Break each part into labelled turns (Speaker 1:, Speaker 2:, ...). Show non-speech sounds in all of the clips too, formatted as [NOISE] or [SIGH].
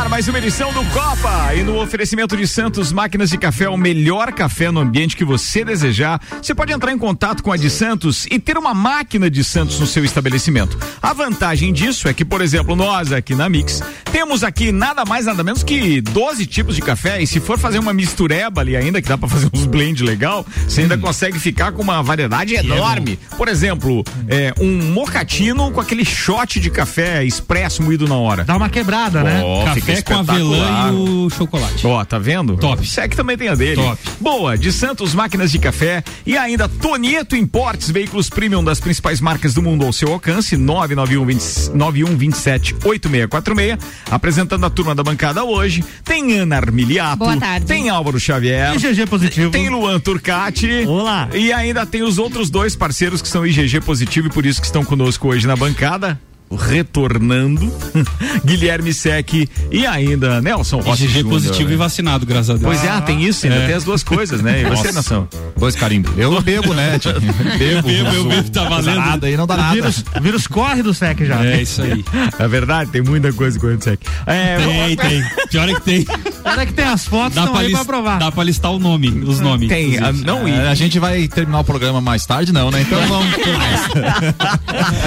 Speaker 1: Ar mais uma edição do Copa e no oferecimento de Santos Máquinas de Café, o melhor café no ambiente que você desejar. Você pode entrar em contato com a de Santos e ter uma máquina de Santos no seu estabelecimento. A vantagem disso é que, por exemplo, nós aqui na Mix temos aqui nada mais nada menos que 12 tipos de café e se for fazer uma mistureba ali ainda que dá para fazer uns blend legal, você ainda consegue ficar com uma variedade enorme. Por exemplo, é, um mocatino com aquele shot de café expresso moído na hora.
Speaker 2: Dá uma quebrada, né?
Speaker 1: Ó, fica
Speaker 3: Café com avelã e o chocolate.
Speaker 1: Ó, tá vendo?
Speaker 3: Top.
Speaker 1: O SEC também tem a dele.
Speaker 3: Top.
Speaker 1: Boa, de Santos Máquinas de Café e ainda Tonieto Importes, veículos premium das principais marcas do mundo ao seu alcance, 991 20 9127 8646. Apresentando a turma da bancada hoje, tem Ana Armiliato.
Speaker 4: Boa tarde.
Speaker 1: Tem Álvaro Xavier.
Speaker 2: E GG positivo.
Speaker 1: Tem Luan Turcati.
Speaker 2: Olá.
Speaker 1: E ainda tem os outros dois parceiros que são IGG positivo e por isso que estão conosco hoje na bancada. Retornando, [LAUGHS] Guilherme Sec e ainda Nelson Rossi.
Speaker 3: GG
Speaker 1: Júnior.
Speaker 3: positivo e vacinado, graças a Deus.
Speaker 1: Pois é, tem isso, ainda
Speaker 3: É.
Speaker 1: tem as duas coisas, né? E você. Nação?
Speaker 5: Dois carimbos. Eu bebo, né? [LAUGHS] Bebo.
Speaker 3: bebo, eu bebo, tá valendo.
Speaker 5: Nada aí não dá
Speaker 2: O
Speaker 5: nada.
Speaker 2: vírus, o vírus corre do SEC já.
Speaker 3: É isso aí.
Speaker 1: É verdade, tem muita coisa com o Sec. É,
Speaker 3: Tem, tem. Pior é que tem.
Speaker 2: Olha que tem as fotos,
Speaker 3: Dá pra,
Speaker 2: aí pra provar.
Speaker 3: dá pra listar o nome, os nomes.
Speaker 1: tem, a,
Speaker 3: inclusive.
Speaker 1: não, e,
Speaker 5: É, a gente vai terminar o programa mais tarde, não, né? Então [LAUGHS] vamos.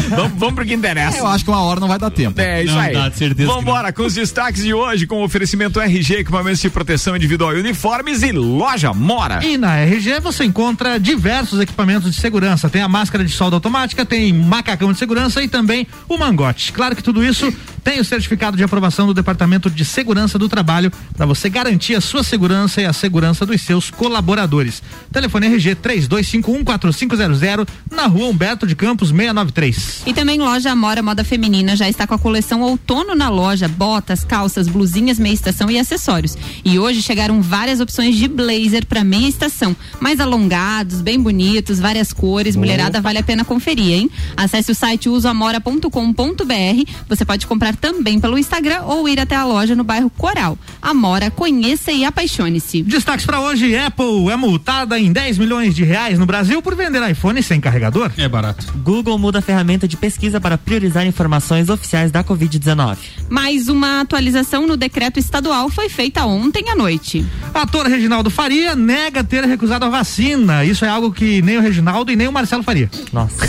Speaker 1: vamos, vamos pro que interessa.
Speaker 5: Eu acho que uma hora não vai dar tempo.
Speaker 1: É isso
Speaker 3: Não,
Speaker 1: aí.
Speaker 3: dá, de certeza
Speaker 1: Vambora com os destaques de hoje, com o oferecimento RG, equipamentos de proteção individual e uniformes e loja Mora.
Speaker 2: E na RG você encontra diversos equipamentos de segurança. Tem a máscara de solda automática, tem macacão de segurança e também o mangote. Claro que tudo isso tem o certificado de aprovação do Departamento de Segurança do Trabalho para você garantir a sua segurança e a segurança dos seus colaboradores. Telefone RG 32514500 na rua Humberto de Campos 693.
Speaker 4: E também loja Amora Moda Feminina já está com a coleção outono na loja, botas, calças, blusinhas, meia estação e acessórios. E hoje chegaram várias opções de blazer para meia estação, mais alongados, bem bonitos, várias cores, mulherada vale a pena conferir, hein? Acesse o site usoamora.com.br. Você pode comprar também pelo Instagram ou ir até a loja no bairro Coral. Amora, conheça e apaixone-se.
Speaker 2: Destaques para hoje: Apple é multada em 10 milhões de reais no Brasil por vender iPhone sem carregador.
Speaker 3: É barato.
Speaker 6: Google muda a ferramenta de pesquisa para priorizar informações oficiais da Covid-19.
Speaker 4: Mais uma atualização no decreto estadual foi feita ontem à noite.
Speaker 2: Ator Reginaldo Faria nega ter recusado a vacina. Isso é algo que nem o Reginaldo e nem o Marcelo Faria.
Speaker 6: Nossa.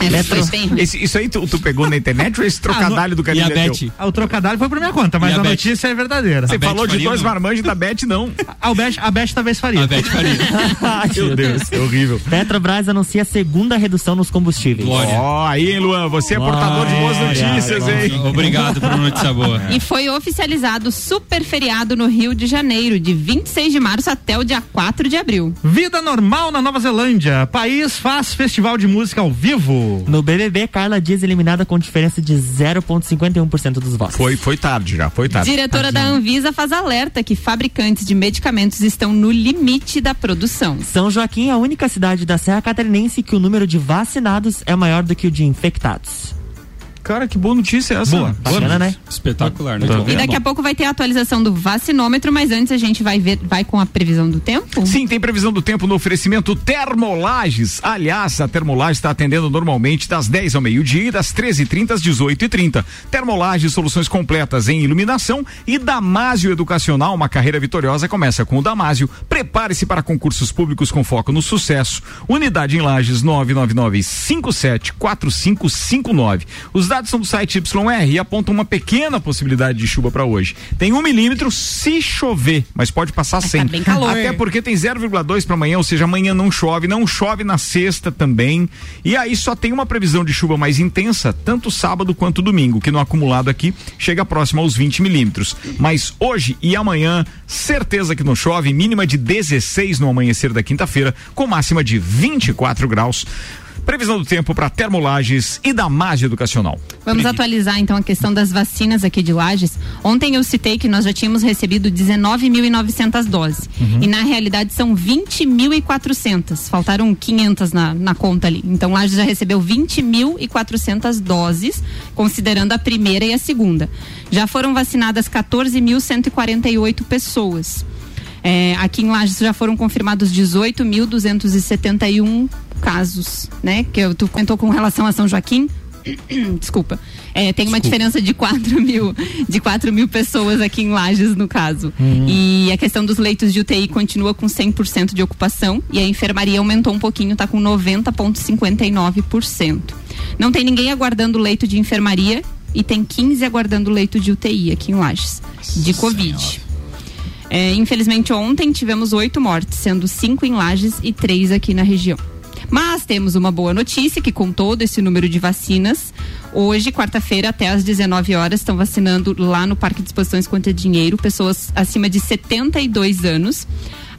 Speaker 4: É.
Speaker 1: Esse- isso aí tu, tu pegou na internet ou esse trocadilho do
Speaker 3: E Beth?
Speaker 2: Ah, O trocadilho foi por minha conta, mas
Speaker 3: a
Speaker 2: a, notícia é verdadeira.
Speaker 1: Você falou de
Speaker 3: Faria
Speaker 1: dois marmanjos da Beth, não. [LAUGHS]
Speaker 2: A Beth, a Beth talvez faria.
Speaker 3: A Beth Faria. [LAUGHS]
Speaker 1: Meu Deus, é horrível.
Speaker 6: Petrobras anuncia a segunda redução nos combustíveis.
Speaker 1: Ó, aí, hein, Luan, você é portador de boas notícias, hein?
Speaker 3: Obrigado por uma notícia boa. [LAUGHS]
Speaker 4: E foi oficializado super feriado no Rio de Janeiro, de 26 de março até o dia 4 de abril.
Speaker 2: Vida normal na Nova Zelândia. País faz festival de música ao vivo.
Speaker 6: No BBB, Carla Dias eliminada com diferença de 0,51% dos votos.
Speaker 1: Foi, foi tarde já, foi tarde.
Speaker 4: Diretora da Anvisa faz alerta que fabricantes de medicamentos estão no limite da produção.
Speaker 6: São Joaquim é a única cidade da Serra Catarinense que o número de vacinados é maior do que o de infectados.
Speaker 1: Cara, que boa notícia é essa.
Speaker 2: Boa.
Speaker 6: Bacana, né?
Speaker 3: Espetacular, né?
Speaker 1: Tá.
Speaker 4: E daqui a pouco vai ter a atualização do vacinômetro, mas antes a gente vai ver, vai com a previsão do tempo?
Speaker 1: Sim, tem previsão do tempo no oferecimento Termolages. Aliás, a Termolages está atendendo normalmente das 10 ao meio-dia e das 13h30 às 18h30. Termolages, soluções completas em iluminação e Damásio Educacional, uma carreira vitoriosa começa com o Damásio. Prepare-se para concursos públicos com foco no sucesso. Unidade em Lages 999 574559. Os dados são do site YR e apontam uma pequena possibilidade de chuva para hoje. Tem um milímetro se chover, mas pode passar
Speaker 4: Mas tá
Speaker 1: sem.
Speaker 4: bem calor.
Speaker 1: Até porque tem 0,2 para amanhã, ou seja, amanhã não chove, não chove na sexta também. E aí só tem uma previsão de chuva mais intensa, tanto sábado quanto domingo, que no acumulado aqui chega próximo aos 20 milímetros. Mas hoje e amanhã, certeza que não chove, mínima de 16 no amanhecer da quinta-feira, com máxima de 24 graus. Previsão do tempo para Termolages e da Mage Educacional.
Speaker 4: Vamos atualizar então a questão das vacinas aqui de Lages. Ontem eu citei que nós já tínhamos recebido 19.900 doses. E na realidade são 20.400. Faltaram 500 na, na conta ali. Então Lages já recebeu 20.400 doses, considerando a primeira e a segunda. Já foram vacinadas 14.148 pessoas. É, aqui em Lages já foram confirmados 18.271 casos, né? Que eu, tu comentou com relação a São Joaquim. [CLEARS THROAT] Desculpa. É, tem uma diferença de 4 [LAUGHS] mil, de 4 mil pessoas aqui em Lages, no caso. E a questão dos leitos de UTI continua com 100% de ocupação e a enfermaria aumentou um pouquinho, está com 90,59%. Não tem ninguém aguardando leito de enfermaria e tem 15 aguardando leito de UTI aqui em Lages, de Covid. É, infelizmente, ontem tivemos oito mortes, sendo cinco em Lages e três aqui na região. Mas temos uma boa notícia que com todo esse número de vacinas, hoje, quarta-feira, até às 19 horas, estão vacinando lá no Parque de Exposições Conta Dinheiro pessoas acima de 72 anos.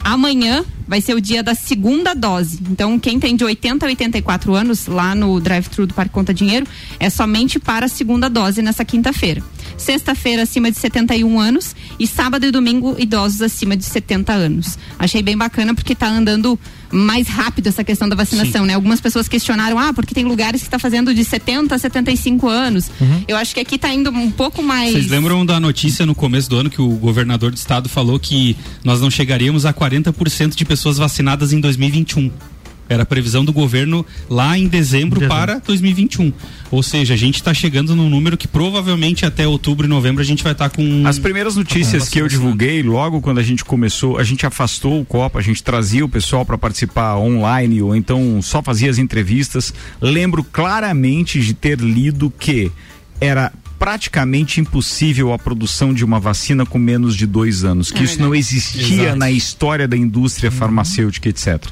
Speaker 4: Amanhã vai ser o dia da segunda dose. Então, quem tem de 80 a 84 anos lá no drive-thru do Parque Conta Dinheiro é somente para a segunda dose nessa quinta-feira. Sexta-feira acima de 71 anos e sábado e domingo idosos acima de 70 anos. Achei bem bacana porque está andando mais rápido essa questão da vacinação, né? Algumas pessoas questionaram, ah, porque tem lugares que está fazendo de 70 a 75 anos. Eu acho que aqui está indo um pouco mais.
Speaker 3: Vocês lembram da notícia no começo do ano que o governador do estado falou que nós não chegaríamos a 40% de pessoas vacinadas em 2021? Era a previsão do governo lá em dezembro,
Speaker 2: Dezembro.
Speaker 3: para 2021. Ou seja, a gente está chegando num número que provavelmente até outubro e novembro a gente vai estar com.
Speaker 1: As primeiras notícias que eu divulguei, logo quando a gente começou, a gente afastou o Copa, a gente trazia o pessoal para participar online ou então só fazia as entrevistas. Lembro claramente de ter lido que era praticamente impossível a produção de uma vacina com menos de dois anos, que
Speaker 4: É
Speaker 1: isso não existia
Speaker 3: Exato.
Speaker 1: na história da indústria farmacêutica, etc.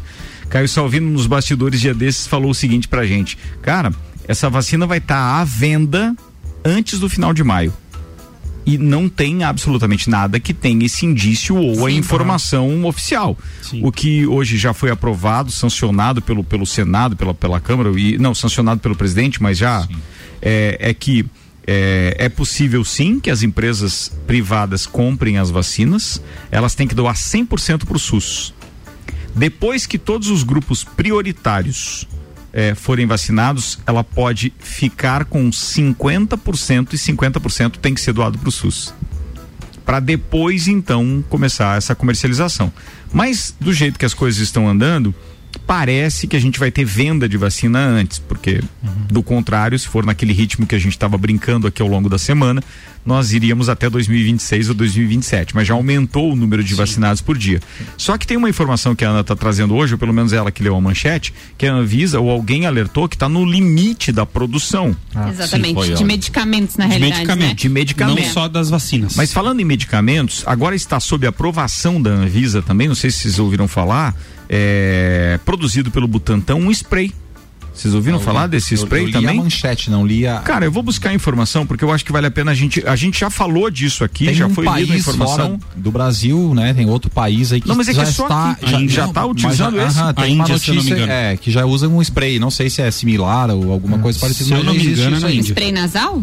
Speaker 1: Caio Salvino, nos bastidores dia desses, falou o seguinte pra gente: Cara, essa vacina vai estar à venda antes do final de maio. E não tem absolutamente nada que tenha esse indício ou a informação oficial.
Speaker 3: Sim.
Speaker 1: O que hoje já foi aprovado, sancionado pelo, pelo Senado, pela, pela Câmara, e não, sancionado pelo presidente, mas já é, é que é, é possível sim que as empresas privadas comprem as vacinas, elas têm que doar 100% para o SUS. Depois que todos os grupos prioritários eh, forem vacinados, ela pode ficar com 50% e 50% tem que ser doado para o SUS. Para depois, então, começar essa comercialização. Mas, do jeito que as coisas estão andando, parece que a gente vai ter venda de vacina antes, porque, do contrário, se for naquele ritmo que a gente estava brincando aqui ao longo da semana, nós iríamos até 2026 ou 2027, mas já aumentou o número de vacinados por dia. Só que tem uma informação que a Ana está trazendo hoje, ou pelo menos ela que leu a manchete, que a Anvisa ou alguém alertou que está no limite da produção.
Speaker 4: Exatamente.
Speaker 5: foi, ó.
Speaker 4: de medicamentos, na
Speaker 3: de
Speaker 4: realidade.
Speaker 3: medicamento.
Speaker 4: Né?
Speaker 1: De medicamento.
Speaker 3: Não só das vacinas.
Speaker 1: Mas falando em medicamentos, agora está sob aprovação da Anvisa também, não sei se vocês ouviram falar, é, produzido pelo Butantan, um spray. Vocês ouviram falar desse
Speaker 5: Eu-
Speaker 1: spray
Speaker 5: eu li
Speaker 1: também?
Speaker 5: a manchete, não li a.
Speaker 1: Cara, eu vou buscar informação porque eu acho que vale a pena a gente. A gente já falou disso aqui,
Speaker 5: tem
Speaker 1: já
Speaker 5: um
Speaker 1: foi
Speaker 5: país
Speaker 1: lido a informação.
Speaker 5: fora do Brasil, né? Tem outro país aí que
Speaker 1: Não, mas é que
Speaker 5: já
Speaker 1: é só
Speaker 5: está
Speaker 1: aqui, já- já tá
Speaker 5: mas
Speaker 1: utilizando
Speaker 5: já-
Speaker 1: esse?
Speaker 5: aham, tem
Speaker 3: A
Speaker 5: uma
Speaker 3: Índia, se eu não me
Speaker 5: notícia
Speaker 3: engano.
Speaker 5: é, que já usa um spray, não sei se é similar ou alguma coisa parecida,
Speaker 3: se eu
Speaker 5: mas
Speaker 3: não
Speaker 5: já
Speaker 3: me
Speaker 5: existe
Speaker 3: engano,
Speaker 5: isso
Speaker 3: é na. Índia.
Speaker 4: Spray nasal?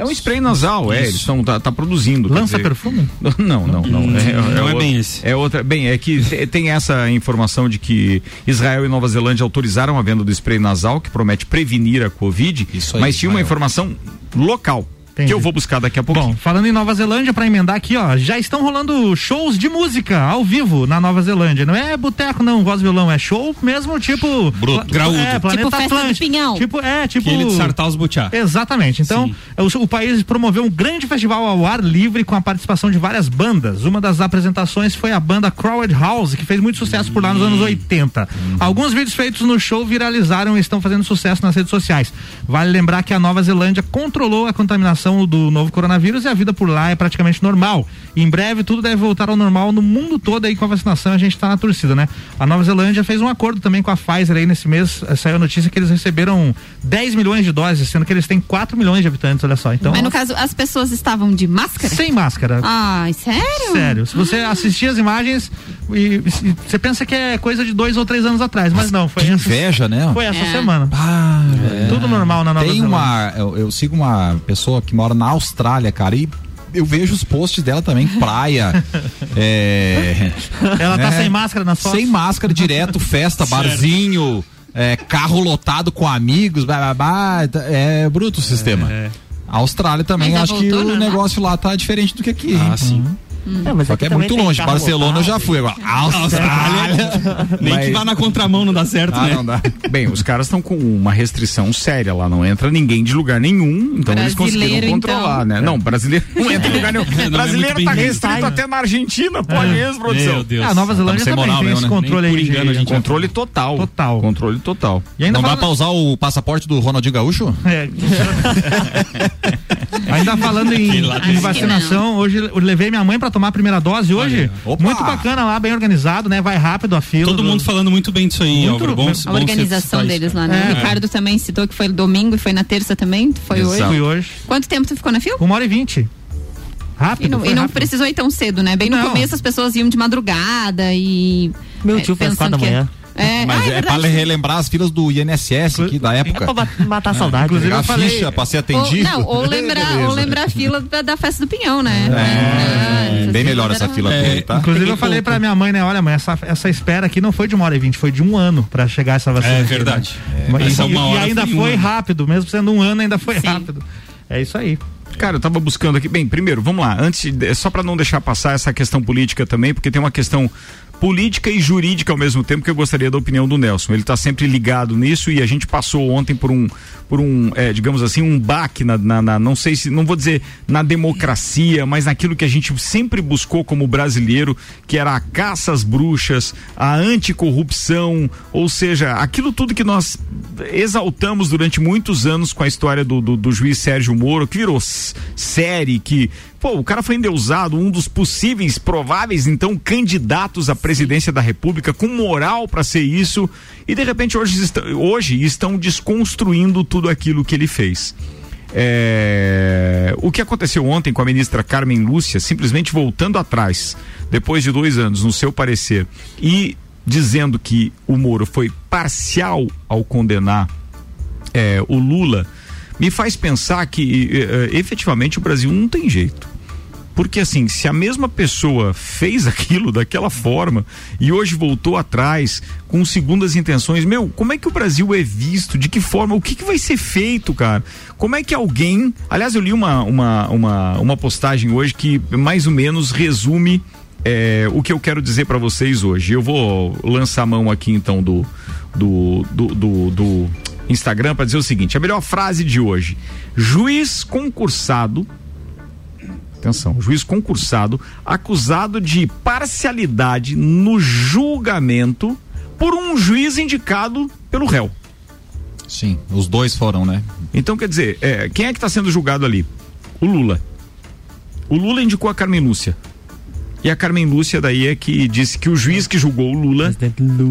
Speaker 1: É um spray nasal, é, eles estão tá, tá produzindo.
Speaker 2: Lança
Speaker 1: dizer-
Speaker 2: perfume? [LAUGHS]
Speaker 1: Não, não, não. É,
Speaker 3: Não é
Speaker 1: outra-
Speaker 3: bem esse.
Speaker 1: É outra. Bem, é que te- tem essa informação de que Israel e Nova Zelândia autorizaram a venda do spray nasal, que promete prevenir a Covid,
Speaker 5: Isso aí,
Speaker 1: mas tinha uma informação local.
Speaker 2: Entendi.
Speaker 1: Que eu vou buscar daqui a pouco.
Speaker 2: Bom, falando em Nova Zelândia, pra emendar aqui, ó, já estão rolando shows de música ao vivo na Nova Zelândia. Não é boteco, não, voz e violão, é show mesmo, tipo.
Speaker 3: Bruto,
Speaker 2: pla-
Speaker 3: graúdo.
Speaker 2: É, Planeta
Speaker 4: Tipo festa do
Speaker 2: Atlântico.
Speaker 4: Pinhão.
Speaker 2: Tipo, é, tipo.
Speaker 3: Aquele de Sartar os Butiá.
Speaker 2: Exatamente. Então,
Speaker 3: Sim.
Speaker 2: o, o país promoveu um grande festival ao ar livre com a participação de várias bandas. Uma das apresentações foi a banda Crowded House, que fez muito sucesso por lá nos anos 80. Alguns vídeos feitos no show viralizaram e estão fazendo sucesso nas redes sociais. Vale lembrar que a Nova Zelândia controlou a contamina- do novo coronavírus e a vida por lá é praticamente normal. Em breve tudo deve voltar ao normal no mundo todo aí com a vacinação, a gente está na torcida, né? A Nova Zelândia fez um acordo também com a Pfizer aí nesse mês, eh, saiu a notícia que eles receberam 10 milhões de doses, sendo que eles têm 4 milhões de habitantes, olha só. Então,
Speaker 4: Mas no caso, as pessoas estavam de máscara?
Speaker 2: sem máscara.
Speaker 4: Ai, sério?
Speaker 2: Sério, se você assistir as imagens e, e você pensa que é coisa de dois ou três anos atrás, mas não, foi
Speaker 5: Que
Speaker 2: essa,
Speaker 5: inveja, né?
Speaker 2: foi essa
Speaker 4: É.
Speaker 2: semana.
Speaker 5: Ah, é.
Speaker 2: Tudo normal na Nova
Speaker 5: Tem
Speaker 2: Zelândia.
Speaker 5: uma. Eu, eu sigo uma pessoa que mora na Austrália, cara, e eu vejo os posts dela também, [LAUGHS] praia. é,
Speaker 2: Ela tá
Speaker 5: É.
Speaker 2: sem máscara nas fotos.
Speaker 5: sem máscara direto, festa, barzinho, é, carro lotado com amigos, blá, blá, blá, é bruto o sistema. A Austrália também, acho que o
Speaker 4: normal?
Speaker 5: negócio lá tá diferente do que aqui.
Speaker 3: Ah, sim.
Speaker 6: É, mas
Speaker 5: Só que é muito longe. Barcelona eu já fui agora. [LAUGHS] Austrália.
Speaker 3: Nem
Speaker 1: Mas-
Speaker 3: que vá na contramão não dá certo,
Speaker 5: Ah,
Speaker 3: né?
Speaker 5: não dá.
Speaker 1: Bem, os caras estão com uma restrição séria lá, não entra ninguém de lugar nenhum, então eles conseguiram
Speaker 4: Brasileiro,
Speaker 1: controlar,
Speaker 4: então.
Speaker 1: né? Não, brasileiro não [LAUGHS] entra em lugar nenhum.
Speaker 3: é
Speaker 1: brasileiro
Speaker 3: muito
Speaker 1: tá restrito até na Argentina, pode mesmo, produção.
Speaker 3: Meu Deus.
Speaker 2: Ah, a Nova Zelândia
Speaker 5: sem
Speaker 2: também
Speaker 5: moral
Speaker 2: tem
Speaker 5: mesmo,
Speaker 2: esse
Speaker 5: né?
Speaker 2: controle aí
Speaker 3: engano gente
Speaker 1: Controle total.
Speaker 2: Total.
Speaker 1: Controle total.
Speaker 2: E ainda
Speaker 5: Não dá pra usar o passaporte do Ronaldinho Gaúcho?
Speaker 2: É. [LAUGHS] Ainda falando em, vacinação, hoje eu levei minha mãe pra tomar a primeira dose hoje.
Speaker 5: Opa!
Speaker 2: Muito bacana lá, bem organizado, né? Vai rápido a fila.
Speaker 3: Todo
Speaker 2: do-
Speaker 3: mundo falando muito bem disso aí,
Speaker 2: Muito
Speaker 3: Álvaro. Bom,
Speaker 4: A organização deles lá, né?
Speaker 2: É.
Speaker 4: O Ricardo também citou que foi domingo e foi na terça também. Foi
Speaker 1: Exato.
Speaker 4: hoje.
Speaker 2: Fui hoje.
Speaker 4: Quanto tempo tu ficou na fila?
Speaker 2: Uma hora e vinte. Rápido.
Speaker 4: E não,
Speaker 2: foi
Speaker 4: e não precisou ir tão cedo, né? Bem no
Speaker 2: Não.
Speaker 4: começo as pessoas iam de madrugada e.
Speaker 6: Meu
Speaker 4: é,
Speaker 6: tio foi às
Speaker 4: pensando
Speaker 6: quatro da
Speaker 4: que-
Speaker 6: manhã.
Speaker 4: É, [LAUGHS]
Speaker 5: Mas
Speaker 4: ah,
Speaker 5: é, pra
Speaker 4: verdade.
Speaker 5: relembrar as filas do INSS aqui da
Speaker 6: É
Speaker 5: época.
Speaker 6: pra bat- matar a saudade.
Speaker 2: Inclusive,
Speaker 5: Pegar
Speaker 2: eu
Speaker 5: a
Speaker 2: falei-
Speaker 5: ficha pra ser
Speaker 4: Ou,
Speaker 5: atendido.
Speaker 4: não, ou lembrar, [LAUGHS] ou lembrar a fila da, da festa do Pinhão, né?
Speaker 5: É,
Speaker 4: essas
Speaker 5: bem melhor essa fila
Speaker 3: É,
Speaker 5: toda, tá?
Speaker 2: Inclusive,
Speaker 3: Peguei
Speaker 2: eu falei
Speaker 3: pouco.
Speaker 2: pra minha mãe, né? Olha, mãe, essa, essa espera aqui não foi de uma hora e vinte, foi de um ano pra chegar essa vacina.
Speaker 3: É
Speaker 2: aqui,
Speaker 3: verdade.
Speaker 2: né?
Speaker 3: É,
Speaker 2: E-
Speaker 3: essa
Speaker 2: e, e ainda
Speaker 3: foi
Speaker 2: foi rápido, mesmo sendo um ano, ainda foi
Speaker 4: Sim.
Speaker 2: rápido. É isso aí.
Speaker 1: Cara, eu tava buscando aqui. Bem, primeiro, vamos lá. Antes, só para não deixar passar essa questão política também, porque tem uma questão política e jurídica ao mesmo tempo que eu gostaria da opinião do Nelson. Ele está sempre ligado nisso e a gente passou ontem por um, por um, é, digamos assim, um baque na, na- na- não sei se, não vou dizer na democracia, mas naquilo que a gente sempre buscou como brasileiro, que era a caça às bruxas, a anticorrupção, ou seja, aquilo tudo que nós exaltamos durante muitos anos com a história do, do, do juiz Sérgio Moro, que virou série, que, pô, o cara foi endeusado, um dos possíveis, prováveis, então, candidatos à presidência da República, com moral para ser isso, e de repente hoje, hoje estão desconstruindo tudo aquilo que ele fez. É, O que aconteceu ontem com a ministra Carmen Lúcia, simplesmente voltando atrás, depois de dois anos, no seu parecer, e dizendo que o Moro foi parcial ao condenar é, o Lula, me faz pensar que eh, efetivamente o Brasil não tem jeito. Porque assim, se a mesma pessoa fez [LAUGHS] aquilo daquela forma e hoje voltou atrás com segundas intenções, meu, como é que o Brasil é visto? De que forma? O que, que vai ser feito, cara? Como é que alguém. Aliás, eu li uma, uma, uma, uma postagem hoje que mais ou menos resume é, o que eu quero dizer para vocês hoje. Eu vou lançar a mão aqui então do, do, do, do, do Instagram para dizer o seguinte: a melhor frase de hoje. Juiz concursado atenção, juiz concursado acusado de parcialidade no julgamento por um juiz indicado pelo réu.
Speaker 5: Sim, os dois foram, né?
Speaker 1: Então, quer dizer, é, quem é que está sendo julgado ali? O Lula. O Lula indicou a Carmen Lúcia. E a Carmen Lúcia daí é que disse que o juiz que julgou o Lula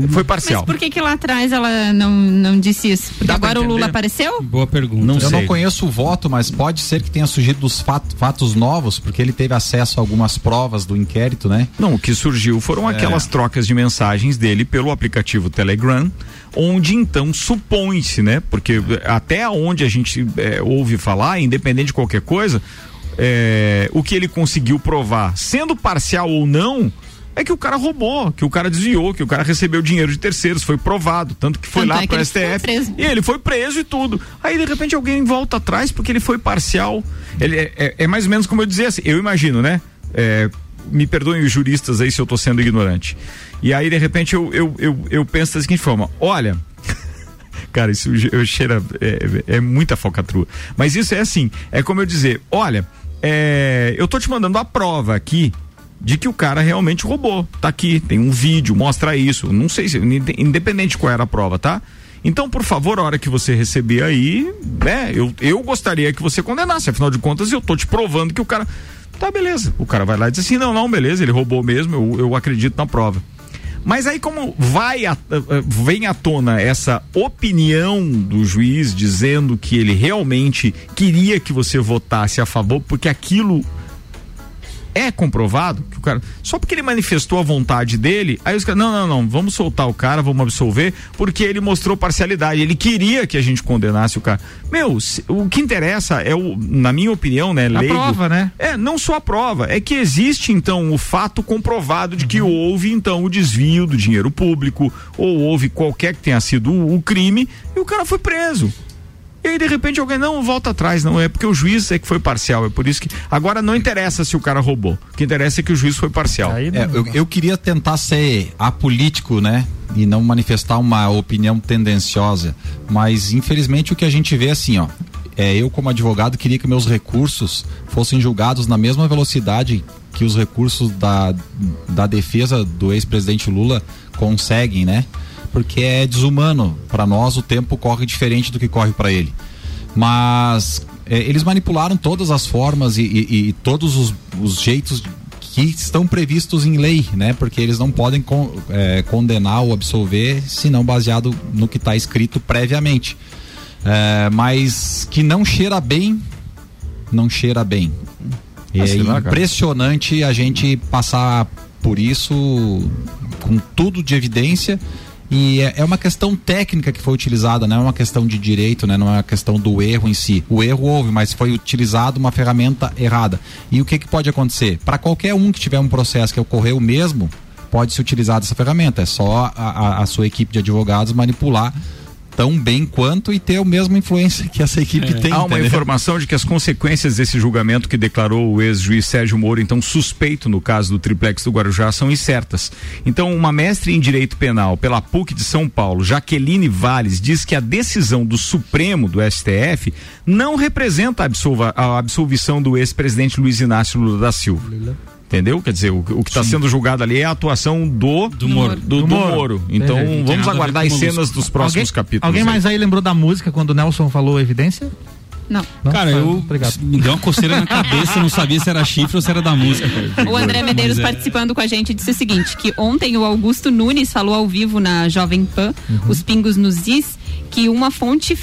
Speaker 1: foi
Speaker 4: Mas
Speaker 1: parcial.
Speaker 4: por que que lá atrás ela não, não disse isso? Porque
Speaker 1: Dá
Speaker 4: agora o Lula apareceu?
Speaker 3: Boa pergunta.
Speaker 1: Não
Speaker 5: Eu
Speaker 1: sei.
Speaker 5: não conheço o voto, mas pode ser que tenha surgido dos fat- fatos novos, porque ele teve acesso a algumas provas do inquérito, né?
Speaker 1: Não, o que surgiu foram aquelas trocas de mensagens dele pelo aplicativo Telegram, onde então supõe-se, né? Porque até onde a gente é, ouve falar, independente de qualquer coisa, é, o que ele conseguiu provar, sendo parcial ou não, é que o cara roubou, que o cara desviou, que o cara recebeu dinheiro de terceiros, foi provado, tanto que foi
Speaker 4: Tanto
Speaker 1: lá
Speaker 4: é ele foi
Speaker 1: STF. E ele foi preso e tudo. Aí de repente alguém volta atrás porque ele foi parcial. Ele é, é- é mais ou menos como eu dizia assim, eu imagino, né? É, me perdoem os juristas aí se eu tô sendo ignorante. E aí de repente eu, eu, eu, eu penso da seguinte forma: olha. [LAUGHS] Cara, isso cheira é, é muita falcatrua. Mas isso é assim, é como eu dizer, olha, é, eu tô te mandando a prova aqui de que o cara realmente roubou. Tá aqui, tem um vídeo, mostra isso. Não sei se, inde- independente de qual era a prova, tá? Então, por favor, a hora que você receber aí, né, eu, eu gostaria que você condenasse. Afinal de contas, eu tô te provando que o cara. Tá, beleza. O cara vai lá e diz assim: não, não, beleza, ele roubou mesmo, eu, eu acredito na prova. Mas aí, como vai a, vem à tona essa opinião do juiz dizendo que ele realmente queria que você votasse a favor, porque aquilo é comprovado que o cara. Só porque ele manifestou a vontade dele, aí os caras, não, não, não, vamos soltar o cara, vamos absolver, porque ele mostrou parcialidade. Ele queria que a gente condenasse o cara. Meu, se, o que interessa é o, na minha opinião, né,
Speaker 2: A prova, né?
Speaker 1: É, não só a prova, é que existe então o fato comprovado de que houve então o desvio do dinheiro público, ou houve qualquer que tenha sido o, o crime, e o cara foi preso. E aí, de repente, alguém não volta atrás, não é porque o juiz é que foi parcial. É por isso que. Agora não interessa se o cara roubou. O que interessa é que o juiz foi parcial.
Speaker 5: É, eu, eu queria tentar ser apolítico, né? E não manifestar uma opinião tendenciosa. Mas, infelizmente, o que a gente vê é assim, ó. É, eu, como advogado, queria que meus recursos fossem julgados na mesma velocidade que os recursos da, da defesa do ex-presidente Lula conseguem, né? Porque é desumano. Para nós, o tempo corre diferente do que corre para ele. Mas é, eles manipularam todas as formas e, e, e todos os, os, jeitos que estão previstos em lei, né? Porque eles não podem con, é, condenar ou absolver se não baseado no que está escrito previamente. É, mas que não cheira bem, não cheira bem. É lá, impressionante a gente passar por isso com tudo de evidência e é, é, uma questão técnica que foi utilizada, não é uma questão de direito, né? não é uma questão do erro em si. O erro houve, mas foi utilizado uma ferramenta errada. E o que, que pode acontecer? Para qualquer um que tiver um processo que ocorreu mesmo, pode se utilizar dessa ferramenta. É só a, a, a sua equipe de advogados manipular tão bem quanto e ter a mesma influência que essa equipe
Speaker 1: é.
Speaker 5: tem.
Speaker 1: Há uma entendeu? informação de que as consequências desse julgamento que declarou o ex-juiz Sérgio Moro, então suspeito no caso do triplex do Guarujá, são incertas. Então, uma mestre em direito penal pela PUC de São Paulo, Jaqueline Valles, diz que a decisão do Supremo do STF não representa a, absolva, a absolvição do ex-presidente Luiz Inácio Lula da Silva. Lula. Entendeu? Quer dizer, o, o que está sendo julgado ali é a atuação do
Speaker 3: do Moro.
Speaker 1: Do, do Moro. Moro. Então, vamos aguardar as cenas dos próximos
Speaker 2: alguém,
Speaker 1: capítulos.
Speaker 2: Alguém mais aí lembrou da música quando o Nelson falou evidência?
Speaker 4: Não.
Speaker 2: Não?
Speaker 3: Cara, eu Obrigado. me deu uma coceira na cabeça, não sabia se era chifre ou se era da música.
Speaker 4: O André Medeiros é... participando com a gente disse o seguinte, que ontem o Augusto Nunes falou ao vivo na Jovem Pan, uhum. os pingos nos is, que uma fonte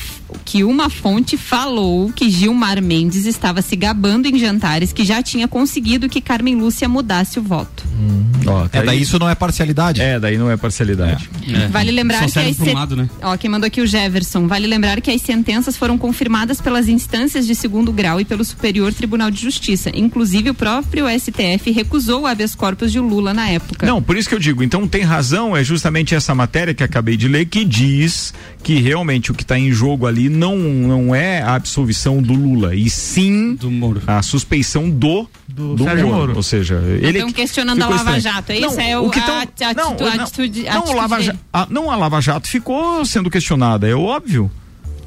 Speaker 4: que uma fonte falou que Gilmar Mendes estava se gabando em jantares que já tinha conseguido que Carmen Lúcia mudasse o voto.
Speaker 5: Hum. Ó, tá é, daí isso não é parcialidade.
Speaker 1: É, daí não é parcialidade.
Speaker 4: É. É. Vale lembrar
Speaker 3: Só
Speaker 4: que as
Speaker 3: lado, né?
Speaker 4: Ó, quem mandou aqui o Jefferson. Vale lembrar que as sentenças foram confirmadas pelas instâncias de segundo grau e pelo Superior Tribunal de Justiça. Inclusive o próprio STF recusou o habeas corpus de Lula na época.
Speaker 1: Não, por isso que eu digo, então tem razão, é justamente essa matéria que acabei de ler que diz que realmente o que está em jogo ali não, não é a absolvição do Lula, e sim
Speaker 3: do Moro.
Speaker 1: a suspeição do
Speaker 2: do, do Sérgio Moro.
Speaker 1: Ou seja, ele
Speaker 4: estão questionando a Lava Jato, é isso? é o,
Speaker 1: que tão,
Speaker 4: a, a,
Speaker 1: não,
Speaker 4: atitude,
Speaker 1: não,
Speaker 4: atitude,
Speaker 1: não,
Speaker 4: atitude
Speaker 1: Lava Jato, a, não, a Lava Jato ficou sendo questionada, é óbvio.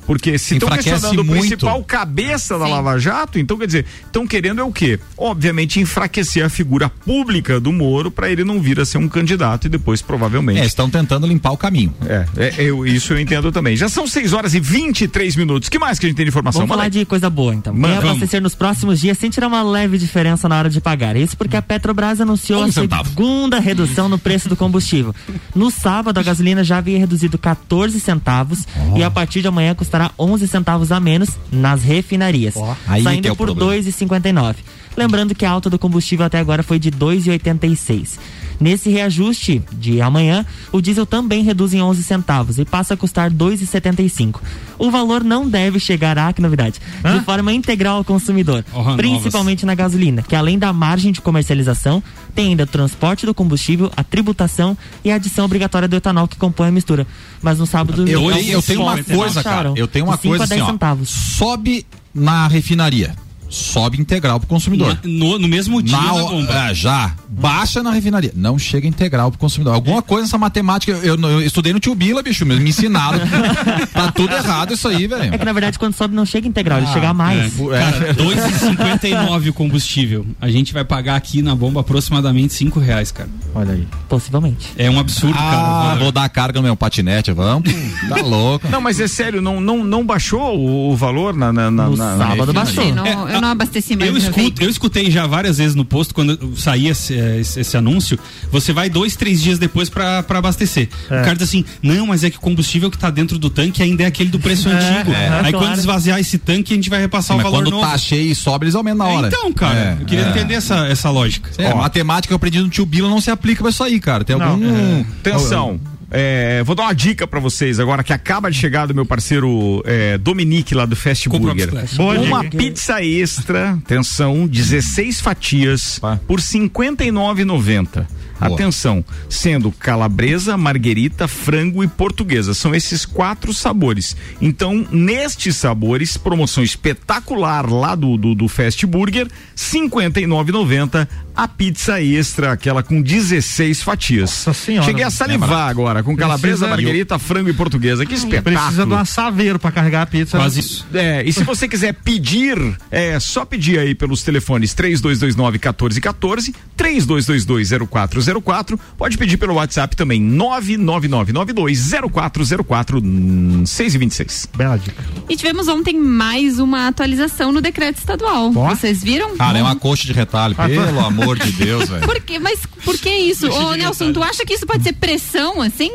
Speaker 1: Porque se estão questionando
Speaker 5: muito.
Speaker 1: o principal cabeça da Lava Jato, então quer dizer, estão querendo é o quê? Obviamente enfraquecer a figura pública do Moro para ele não vir a ser um candidato e depois provavelmente.
Speaker 5: É, estão tentando limpar o caminho.
Speaker 1: É, é eu, isso eu entendo também. Já são 6 horas e 23 minutos. que mais que a gente tem de informação?
Speaker 6: Vamos falar de coisa boa então. Quem abastecer nos próximos dias sem tirar uma leve diferença na hora de pagar. Isso porque a Petrobras anunciou
Speaker 5: um
Speaker 6: a
Speaker 5: centavo.
Speaker 6: segunda redução no preço do combustível. No sábado, a gasolina já havia reduzido 14 centavos oh. e a partir de amanhã custará 11 centavos a menos nas refinarias,
Speaker 5: oh, saindo
Speaker 6: é por R$ 2,59. Lembrando que a alta do combustível até agora foi de 2,86. Nesse reajuste de amanhã, o diesel também reduz em 11 centavos e passa a custar 2,75. O valor não deve chegar a, que novidade, Hã? de forma integral ao consumidor,
Speaker 3: oh,
Speaker 6: principalmente
Speaker 3: novas.
Speaker 6: na gasolina, que além da margem de comercialização, tem ainda o transporte do combustível, a tributação e a adição obrigatória do etanol que compõe a mistura. Mas no sábado
Speaker 5: eu, eu, eu tenho uma coisa, cara. Eu tenho uma coisa assim, ó, sobe na refinaria sobe integral pro consumidor.
Speaker 3: Na- no, no mesmo dia
Speaker 5: Na
Speaker 3: na bomba.
Speaker 5: é, já. Baixa na refinaria. Não chega integral pro consumidor. Alguma coisa nessa matemática. Eu, eu- eu estudei no tio Bila, bicho. Me me ensinaram. [LAUGHS] tá tudo errado isso aí, velho.
Speaker 6: É que na verdade quando sobe não chega integral, ele chega a mais.
Speaker 5: É.
Speaker 3: Cara, 2,59 o combustível. A gente vai pagar aqui na bomba aproximadamente 5 reais, cara.
Speaker 2: Olha aí.
Speaker 6: Possivelmente.
Speaker 3: É um absurdo,
Speaker 5: Ah,
Speaker 3: cara.
Speaker 5: vou dar carga no meu patinete, vamos. Tá louco.
Speaker 1: Não, mas é sério, não, não, não baixou o, o valor na, na, na,
Speaker 6: No
Speaker 1: na-
Speaker 6: sábado
Speaker 1: na
Speaker 6: baixou.
Speaker 4: Não, eu não abasteci mais
Speaker 3: Eu, escuto, eu escutei já várias vezes no posto, quando saía esse, eh, esse- esse anúncio, você vai dois, três dias depois pra pra abastecer. O cara diz assim, não, mas é que o combustível que tá dentro do tanque ainda é aquele do preço [LAUGHS] antigo.
Speaker 6: é,
Speaker 3: Aí
Speaker 6: claro.
Speaker 3: quando esvaziar esse tanque, a gente vai repassar
Speaker 5: Mas
Speaker 3: o valor
Speaker 5: quando
Speaker 3: novo.
Speaker 5: tá cheio e sobe, eles aumentam na hora.
Speaker 3: Então, cara,
Speaker 5: É,
Speaker 3: eu queria
Speaker 5: é.
Speaker 3: entender essa, essa lógica.
Speaker 5: É, a matemática que eu aprendi no tio Bila não se aplica pra isso aí, cara. Tem algum.
Speaker 1: Atenção. É, vou dar uma dica pra vocês agora que acaba de chegar do meu parceiro é, Dominique lá do Fast Burger. Uma
Speaker 2: dica.
Speaker 1: pizza extra, atenção, 16 fatias
Speaker 5: Pá.
Speaker 1: por R$ 59,90.
Speaker 5: Boa.
Speaker 1: Atenção, sendo calabresa, marguerita, frango e portuguesa. São esses quatro sabores. Então, nestes sabores, promoção espetacular lá do, do, do Fast Burger, R$ 59,90. A pizza extra, aquela com 16 fatias.
Speaker 2: Nossa senhora.
Speaker 1: Cheguei a salivar agora, com calabresa, marguerita, frango e portuguesa. Que espetáculo.
Speaker 2: Precisa de um assaveiro pra carregar a pizza.
Speaker 3: Quase isso.
Speaker 1: É, e se você quiser pedir, é só pedir aí pelos telefones 3229 1414, 3222 0404, pode pedir pelo WhatsApp também 99992 0404 hum, 6 e 26.
Speaker 2: Bela dica.
Speaker 4: E tivemos ontem mais uma atualização no decreto estadual.
Speaker 2: Ó.
Speaker 4: Vocês viram?
Speaker 5: Cara, é uma coxa de retalho, pelo
Speaker 2: tô-
Speaker 5: amor de Deus, velho.
Speaker 4: Por quê? Mas por que isso? Ô, Nelson, tu acha que isso pode ser pressão, assim?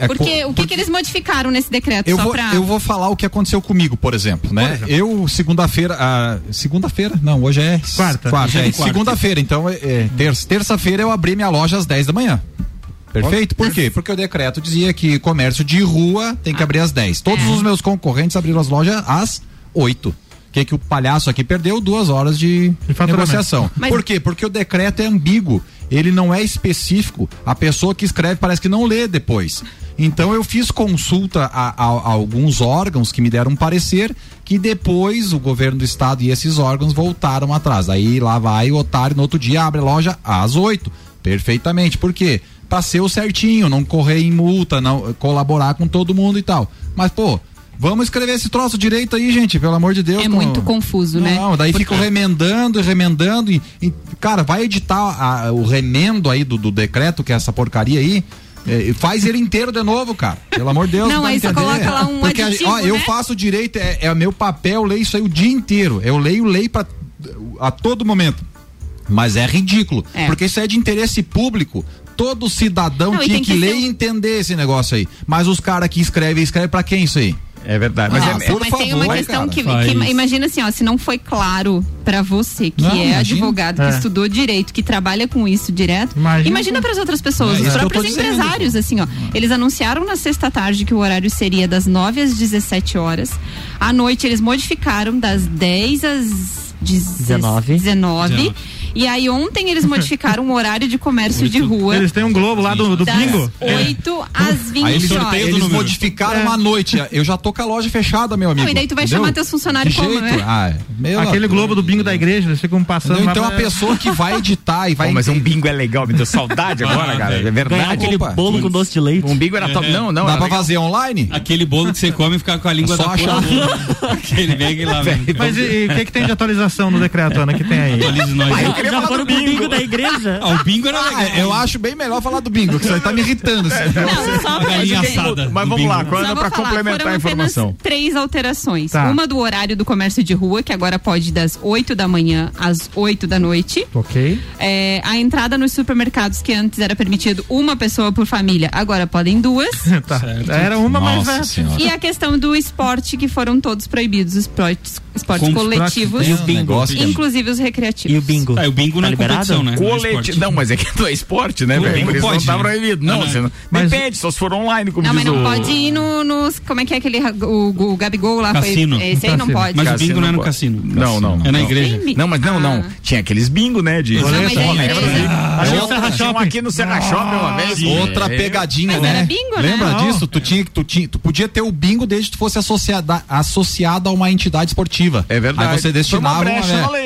Speaker 5: É
Speaker 4: Porque
Speaker 5: co-
Speaker 4: o que, que eles modificaram nesse decreto?
Speaker 5: Eu
Speaker 4: só
Speaker 5: vou,
Speaker 4: pra.
Speaker 5: eu vou falar o que aconteceu comigo, por exemplo, né? Eu, segunda-feira, ah, segunda-feira, não, hoje é
Speaker 2: Quarta.
Speaker 5: quarta, é,
Speaker 3: quarta.
Speaker 5: segunda-feira, então, é, é, ter- terça-feira eu abri minha loja às 10 da manhã. Perfeito? Por quê? Porque o decreto dizia que comércio de rua tem que abrir às 10. Todos os meus concorrentes abriram as lojas às 8. Que, que o palhaço aqui perdeu? Duas horas de,
Speaker 2: De
Speaker 5: negociação.
Speaker 4: Mas-
Speaker 5: Por quê? Porque o decreto é ambíguo. Ele não é específico. A pessoa que escreve parece que não lê depois. Então eu fiz consulta a, a- a alguns órgãos que me deram um parecer que depois o governo do estado e esses órgãos voltaram atrás. Aí lá vai o otário no outro dia abre a loja às 8. Perfeitamente. Por quê? Pra ser o certinho, não correr em multa, não colaborar com todo mundo e tal. Mas, pô, vamos escrever esse troço direito aí, gente, pelo amor de Deus.
Speaker 4: É
Speaker 5: com-
Speaker 4: muito confuso, né?
Speaker 5: não, daí ficam remendando e remendando. E, e, cara, vai editar a- o remendo aí do, do decreto, que é essa porcaria aí. é, faz ele inteiro de novo, cara. Pelo amor de Deus.
Speaker 4: Não,
Speaker 5: dá
Speaker 4: aí
Speaker 5: entender.
Speaker 4: coloca lá um [LAUGHS]
Speaker 5: Porque a-
Speaker 4: aditivo,
Speaker 5: ó, eu
Speaker 4: né?
Speaker 5: faço direito, é, é meu papel, eu leio isso aí o dia inteiro. Eu leio lei pra, a todo momento. Mas é ridículo.
Speaker 4: É.
Speaker 5: Porque isso é de interesse público. Todo cidadão
Speaker 4: Não,
Speaker 5: tinha
Speaker 4: tem
Speaker 5: que,
Speaker 4: que
Speaker 5: ler e entender esse negócio aí. Mas os caras que escrevem, escrevem pra quem isso aí?
Speaker 1: É verdade.
Speaker 5: Mas Ah,
Speaker 1: é,
Speaker 5: por
Speaker 4: mas tem uma
Speaker 5: favor,
Speaker 4: questão
Speaker 5: cara,
Speaker 4: que, que imagina assim, ó, se não foi claro pra você que
Speaker 5: Não,
Speaker 4: é
Speaker 5: imagina.
Speaker 4: advogado, que
Speaker 2: É.
Speaker 4: estudou direito, que trabalha com isso direto,
Speaker 2: Imagina
Speaker 4: imagina, para as outras pessoas,
Speaker 5: É
Speaker 4: os
Speaker 5: que
Speaker 4: próprios
Speaker 5: dizendo,
Speaker 4: empresários, assim, ó. Eles anunciaram na sexta tarde que o horário seria das 9 às 17 horas. À noite eles modificaram das 10 às
Speaker 6: 19.
Speaker 4: 19. E aí ontem eles modificaram o horário de comércio de rua
Speaker 2: Eles têm um globo lá do, do
Speaker 4: das
Speaker 2: bingo.
Speaker 4: 8 às 20
Speaker 5: Aí eles,
Speaker 4: horas.
Speaker 5: eles
Speaker 3: número.
Speaker 5: modificaram uma noite. Eu já tô com a loja fechada, meu amigo.
Speaker 4: Não, e daí tu vai
Speaker 5: Entendeu?
Speaker 4: chamar teus funcionários
Speaker 5: De
Speaker 4: como, né?
Speaker 5: Ah, meu
Speaker 2: Aquele globo do bingo da igreja, eles ficam passando
Speaker 5: Entendeu?
Speaker 2: lá
Speaker 5: Então a
Speaker 2: pra-
Speaker 5: pessoa que vai editar e vai.
Speaker 1: Pô, mas um bingo é legal, me deu saudade [LAUGHS] agora,
Speaker 3: Ah,
Speaker 1: cara. É
Speaker 3: velho.
Speaker 6: Ganhar
Speaker 1: verdade.
Speaker 6: aquele
Speaker 5: Opa.
Speaker 6: bolo com doce de leite.
Speaker 1: Um bingo era top. Não, não.
Speaker 5: Dá pra
Speaker 1: legal.
Speaker 5: fazer online?
Speaker 3: Aquele bolo que você come e fica com a língua
Speaker 5: Só
Speaker 3: da
Speaker 5: achar.
Speaker 3: porra. [LAUGHS] Aquele bem lá, [LAUGHS] velho.
Speaker 2: Mas o que, que tem de atualização no decreto, Ana, que tem aí?
Speaker 3: Atualize nós.
Speaker 1: Ah,
Speaker 6: Já
Speaker 1: falar
Speaker 6: foram
Speaker 1: do
Speaker 6: pro bingo
Speaker 1: bingo.
Speaker 6: da igreja?
Speaker 3: Ah, o bingo era legal.
Speaker 5: Ah, eu acho bem melhor falar do bingo, que isso aí tá me irritando. assim.
Speaker 4: Não, só pra
Speaker 3: galinha
Speaker 4: gente-
Speaker 3: assada.
Speaker 1: Mas vamos lá, quando é pra
Speaker 4: falar,
Speaker 1: complementar
Speaker 4: foram
Speaker 1: a informação.
Speaker 4: três alterações.
Speaker 2: Tá.
Speaker 4: Uma do horário do comércio de rua, que agora pode das 8 da manhã às 8 da noite.
Speaker 2: Ok.
Speaker 4: É, a entrada nos supermercados, que antes era permitido uma pessoa por família, agora podem duas. [LAUGHS]
Speaker 2: tá.
Speaker 3: Certo.
Speaker 2: Era uma, mas
Speaker 5: Nossa
Speaker 2: é.
Speaker 5: senhora.
Speaker 4: e a questão do esporte, que foram todos proibidos, os esportes, esportes coletivos,
Speaker 5: Tem um
Speaker 6: bingo.
Speaker 5: que-
Speaker 4: inclusive os recreativos.
Speaker 6: E o bingo?
Speaker 3: Ah, É, o bingo não
Speaker 6: Tá
Speaker 3: é competição, né? Não é
Speaker 1: Colete...
Speaker 3: esporte.
Speaker 1: Não, mas é que não é esporte, né,
Speaker 3: O
Speaker 1: velho?
Speaker 3: bingo
Speaker 1: Por isso não
Speaker 3: pode,
Speaker 1: tá proibido. Não,
Speaker 3: Ah,
Speaker 1: você não...
Speaker 2: Mas-
Speaker 1: Depende, só se for online, como
Speaker 4: Não, mas não
Speaker 1: o...
Speaker 4: pode ir no, nos. Como é que é aquele. O, o Gabigol lá
Speaker 3: Cassino.
Speaker 4: foi. Esse aí não pode.
Speaker 3: Mas o bingo não é no
Speaker 1: pode.
Speaker 3: cassino.
Speaker 1: Não, não.
Speaker 3: É na
Speaker 1: não.
Speaker 3: igreja.
Speaker 1: Não, mas não, não.
Speaker 4: Ah.
Speaker 1: Tinha aqueles bingo, né? De...
Speaker 4: Não, é?
Speaker 2: Ah,
Speaker 1: outra- um aqui no Serra Shopping uma vez.
Speaker 5: Outra
Speaker 1: É.
Speaker 5: pegadinha, né?
Speaker 4: era bingo, né?
Speaker 5: Lembra
Speaker 2: Não.
Speaker 5: disso? Tu tinha, tu tinha, tu podia ter o bingo desde que tu fosse associada, associado a uma entidade esportiva.
Speaker 1: É verdade.
Speaker 5: Aí você destinava.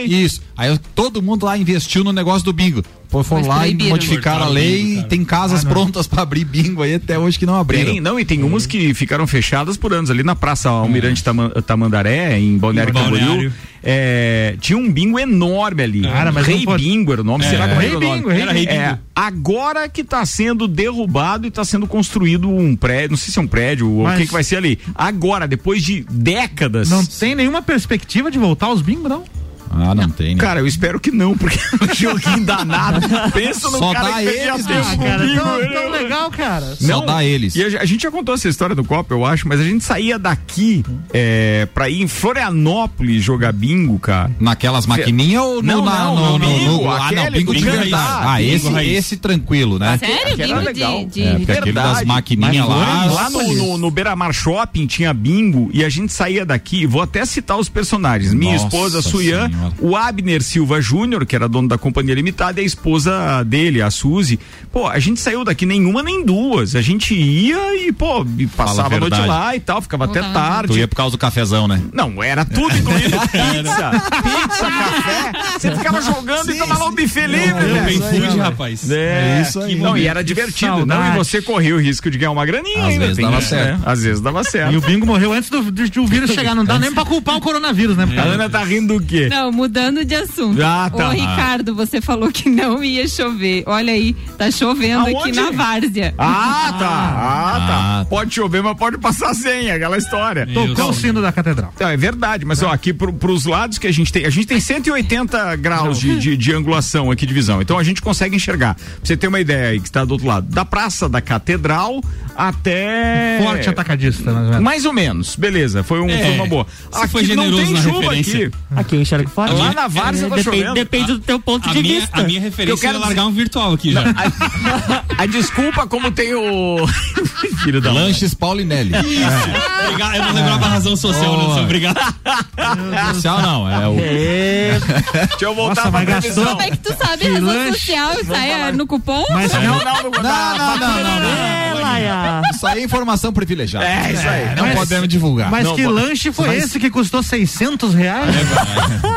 Speaker 5: Isso. Aí todo mundo lá investiu no negócio do bingo. Pô, foram
Speaker 4: Mas
Speaker 5: lá e modificaram a lei
Speaker 3: bingo,
Speaker 5: e tem casas prontas pra abrir bingo aí até hoje que não abriram.
Speaker 1: Tem, não, e tem umas que ficaram fechadas por anos. Ali na Praça Almirante Tama- Tamandaré, em Balneário Camboriú, é, tinha um bingo enorme ali.
Speaker 2: Cara, mas
Speaker 1: Rei
Speaker 2: pode-
Speaker 1: Bingo era o nome.
Speaker 3: É,
Speaker 1: Será que
Speaker 2: Rei Bingo? Rei
Speaker 3: Era Rei
Speaker 1: É,
Speaker 3: Bingo.
Speaker 1: agora que está sendo derrubado e está sendo construído um prédio, não sei se é um prédio ou o
Speaker 2: Mas-
Speaker 1: que, que vai ser ali. Agora, depois de décadas.
Speaker 2: Não tem nenhuma perspectiva de voltar aos bingos, não?
Speaker 5: Ah, não tem, né?
Speaker 1: Cara, eu espero que não, porque [LAUGHS] é um joguinho danado. Pensa no
Speaker 5: Só
Speaker 1: cara
Speaker 5: dá
Speaker 1: que
Speaker 5: eles,
Speaker 1: com
Speaker 2: Cara, tão, tão legal, cara.
Speaker 5: Só dá eles.
Speaker 1: E a, a gente já contou essa história do Copa, eu acho, mas a gente saía daqui é, pra ir em Florianópolis jogar bingo, cara.
Speaker 5: Naquelas maquininhas ou no,
Speaker 1: Não,
Speaker 5: na-
Speaker 1: não,
Speaker 5: no,
Speaker 1: no
Speaker 5: no-
Speaker 1: bingo,
Speaker 5: no- Ah, não,
Speaker 1: aquele
Speaker 5: bingo de
Speaker 1: cantar,
Speaker 5: verdade. Ah,
Speaker 1: bingo
Speaker 5: esse,
Speaker 3: raiz.
Speaker 5: esse tranquilo, né?
Speaker 4: Sério?
Speaker 1: Aquele era
Speaker 4: Bingo
Speaker 1: legal.
Speaker 4: de.
Speaker 5: É,
Speaker 4: de...
Speaker 5: porque aquele das maquininhas lá.
Speaker 1: Lá no, no, no Beira-Mar Shopping tinha bingo e a gente saía daqui, vou até citar os personagens. Minha esposa, Suyan,
Speaker 5: Senhora.
Speaker 1: o Abner Silva Júnior, que era dono da Companhia Limitada, e a esposa dele, a Suzy. Pô, a gente saiu daqui nenhuma nem duas. A gente ia e, pô, e passava a noite lá e tal, ficava até tarde.
Speaker 5: Tu ia por causa do cafezão, né?
Speaker 1: Não, era tudo incluído. [LAUGHS] pizza, pizza, café. Você ficava jogando e tomava um buffet livre,
Speaker 3: Deu bem
Speaker 1: velho.
Speaker 3: food, rapaz.
Speaker 1: É,
Speaker 5: É isso aí.
Speaker 1: Não, e era divertido.
Speaker 2: Saudade.
Speaker 1: Não, e você corria o risco de ganhar uma graninha
Speaker 5: Às
Speaker 1: ainda.
Speaker 5: vezes dava
Speaker 1: isso,
Speaker 5: certo.
Speaker 1: né? Às vezes dava certo.
Speaker 2: E o bingo morreu antes do, de, de o vírus chegar. Não dá nem pra culpar o coronavírus, né?
Speaker 1: A
Speaker 2: Cara?
Speaker 1: Ana tá rindo do quê?
Speaker 4: Não, mudando de assunto.
Speaker 1: Ah, tá.
Speaker 4: Ô, Ricardo, você falou que não ia chover. Olha aí, tá chovendo aqui
Speaker 1: Aonde?
Speaker 4: na várzea.
Speaker 1: Ah, tá. Ah, tá.
Speaker 5: Ah, tá.
Speaker 1: Pode chover, mas pode passar sem, aquela história.
Speaker 2: Tocou o sino da catedral.
Speaker 1: Não, é verdade, mas ó, aqui pro, pros lados que a gente tem, a gente tem 180 graus de, de, de angulação aqui de visão, então a gente consegue enxergar. Pra você ter uma ideia aí que está do outro lado, da Praça da Catedral até
Speaker 2: Forte atacadista, mais ou menos.
Speaker 1: mais ou menos, beleza, foi, um,
Speaker 3: É,
Speaker 1: foi uma boa.
Speaker 3: você foi
Speaker 1: Aqui não tem chuva
Speaker 3: referência.
Speaker 1: aqui.
Speaker 6: Aqui eu enxergo fora.
Speaker 1: Lá na Várzea tá
Speaker 6: depende,
Speaker 1: chovendo.
Speaker 6: depende do teu ponto
Speaker 3: A
Speaker 6: de
Speaker 3: minha,
Speaker 6: vista.
Speaker 3: a minha referência
Speaker 1: Eu quero
Speaker 3: é largar um virtual aqui já.
Speaker 1: A, a desculpa como tem o [LAUGHS] filho da.
Speaker 5: Lanches Paulinelli.
Speaker 3: Obrigado, eu não lembrava a razão social,
Speaker 5: Boa.
Speaker 3: Nelson. Obrigado.
Speaker 5: Social não, é o.
Speaker 6: É,
Speaker 1: Deixa eu voltar
Speaker 2: Nossa,
Speaker 1: pra previsão.
Speaker 4: Como é que tu sabe
Speaker 2: Que
Speaker 4: a razão
Speaker 2: lanche.
Speaker 4: social sai no cupom?
Speaker 2: Mas
Speaker 1: Não,
Speaker 2: não,
Speaker 1: não, não,
Speaker 5: Não, não, não, não, não.
Speaker 6: é.
Speaker 5: Isso aí é informação privilegiada.
Speaker 1: É, isso aí.
Speaker 5: Não
Speaker 2: Mas-
Speaker 5: podemos divulgar.
Speaker 2: mas
Speaker 1: Não,
Speaker 2: que lanche foi esse que custou 600 reais?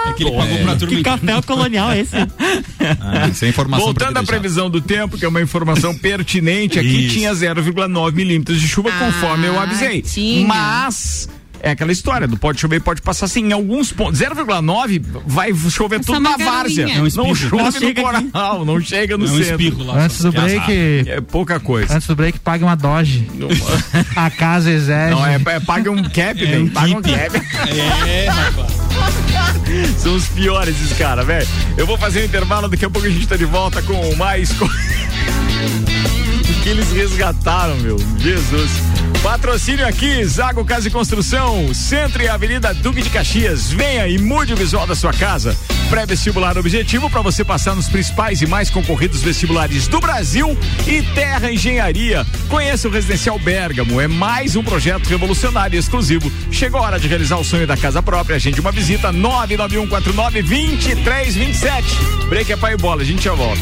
Speaker 3: É que ele pagou pra turma
Speaker 6: Que café colonial é esse?
Speaker 5: Ah, isso é informação
Speaker 1: Voltando à previsão do tempo, que é uma informação [LAUGHS] pertinente, aqui
Speaker 3: Isso.
Speaker 1: tinha 0,9 milímetros de chuva,
Speaker 4: Ah,
Speaker 1: conforme eu avisei.
Speaker 4: tinha.
Speaker 1: Mas. É aquela história do pode chover, pode passar assim, em alguns pontos. 0,9 vai chover
Speaker 4: Essa
Speaker 1: tudo na
Speaker 4: magarinha.
Speaker 1: várzea.
Speaker 4: É
Speaker 3: um
Speaker 1: não chove
Speaker 6: Não
Speaker 1: no
Speaker 6: chega aqui.
Speaker 1: coral, não chega no
Speaker 3: É um
Speaker 1: centro.
Speaker 3: lá.
Speaker 2: Antes do
Speaker 5: azar.
Speaker 2: break,
Speaker 1: É pouca coisa.
Speaker 2: antes do break, pague uma Doge. A casa exige.
Speaker 1: Não, é, é paga um cap,
Speaker 3: É
Speaker 1: velho.
Speaker 3: um
Speaker 1: paga um cap.
Speaker 3: É, rapaz. [LAUGHS]
Speaker 1: São os piores esses caras, velho. Eu vou fazer um intervalo, daqui a pouco a gente tá de volta com mais. co- [LAUGHS] O que eles resgataram, meu? Jesus. Patrocínio aqui, Zago Casa e Construção, Centro e Avenida Duque de Caxias. Venha e mude o visual da sua casa. Pré-vestibular objetivo para você passar nos principais e mais concorridos vestibulares do Brasil e Terra Engenharia. Conheça o Residencial Bergamo, é mais um projeto revolucionário e exclusivo. Chegou a hora de realizar o sonho da casa própria. Agende uma visita 991492327. Break é pai e bola, a gente já volta.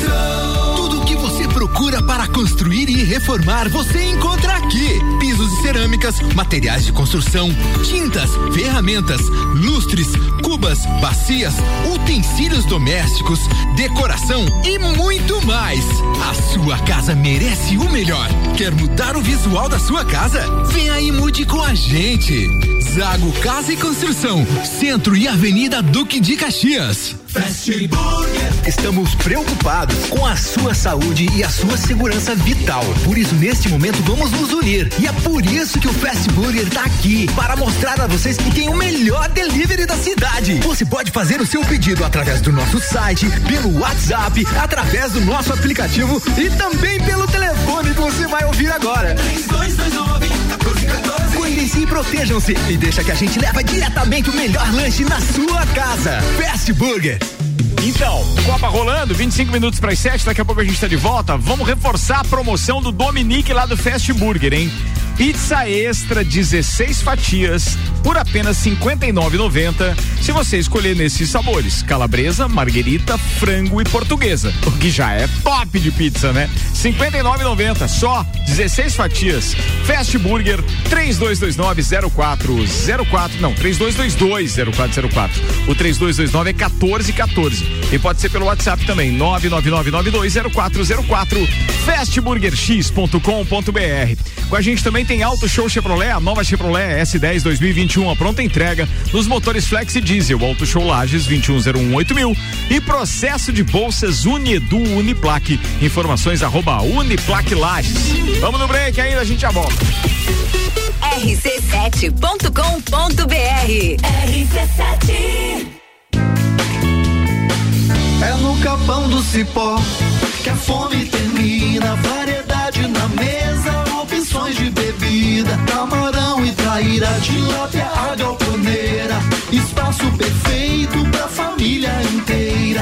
Speaker 7: Construir e reformar, você encontra aqui. Pisos e cerâmicas, materiais de construção, tintas, ferramentas, lustres, cubas, bacias, utensílios domésticos, decoração e muito mais. A sua casa merece o melhor. Quer mudar o visual da sua casa? Vem aí mude com a gente. Zago Casa e Construção, Centro e Avenida Duque de Caxias.
Speaker 8: Fast Burger. Estamos preocupados com a sua saúde e a sua segurança vital. Por isso, neste momento, vamos nos unir. E é por isso que o Fast Burger está aqui para mostrar a vocês que tem o melhor delivery da cidade. Você pode fazer o seu pedido através do nosso site, pelo WhatsApp, através do nosso aplicativo e também pelo telefone que você vai ouvir agora. 3229 1414. Cuidem-se e protejam-se e deixa que a gente leva diretamente o melhor lanche na sua casa. Fast Burger.
Speaker 1: Então, Copa rolando, 25 minutos para as 7, daqui a pouco a gente está de volta. Vamos reforçar a promoção do Dominique lá do Fast Burger, hein? Pizza extra 16 fatias por apenas R$ 59,90. Se você escolher nesses sabores: calabresa, marguerita, frango e portuguesa. O que já é top de pizza, né? R$ 59,90 só 16 fatias. Fast Burger 32290404. Não, 32220404. O 3229 é 1414. E pode ser pelo WhatsApp também, 999920404. fastburgerx.com.br. Com a gente também tem Auto Show Chevrolet, a nova Chevrolet S10 2021, a pronta entrega nos motores Flex e Diesel, Auto Show Lages 21018 e processo de bolsas Uniedu Uniplaque. Informações arroba Uniplaque Lages. Vamos no break ainda, a gente já volta.
Speaker 9: rc7.com.br RC7
Speaker 7: É no capão do cipó que a fome termina. Variedade na mesa, opções de bebida. Camarão e traíra, tilápia, a galponeira. Espaço perfeito pra família inteira.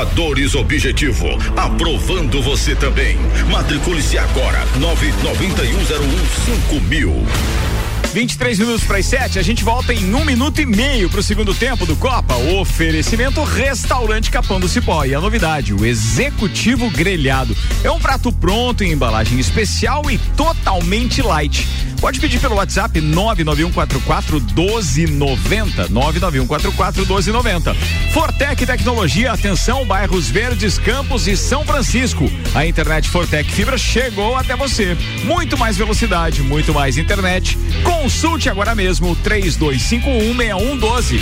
Speaker 10: Aprovadores Objetivo, aprovando você também. Matricule-se agora, 99101 mil.
Speaker 1: 23 minutos para as 7, a gente volta em um minuto e meio para o segundo tempo do Copa. Oferecimento Restaurante Capão do Cipó. E a novidade, o Executivo Grelhado. É um prato pronto em embalagem especial e totalmente light. Pode pedir pelo WhatsApp 99144 1290. 99144 1290. Fortec Tecnologia, atenção, bairros Verdes, Campos e São Francisco. A internet Fortec Fibra chegou até você. Muito mais velocidade, muito mais internet. Consulte agora mesmo 32516112.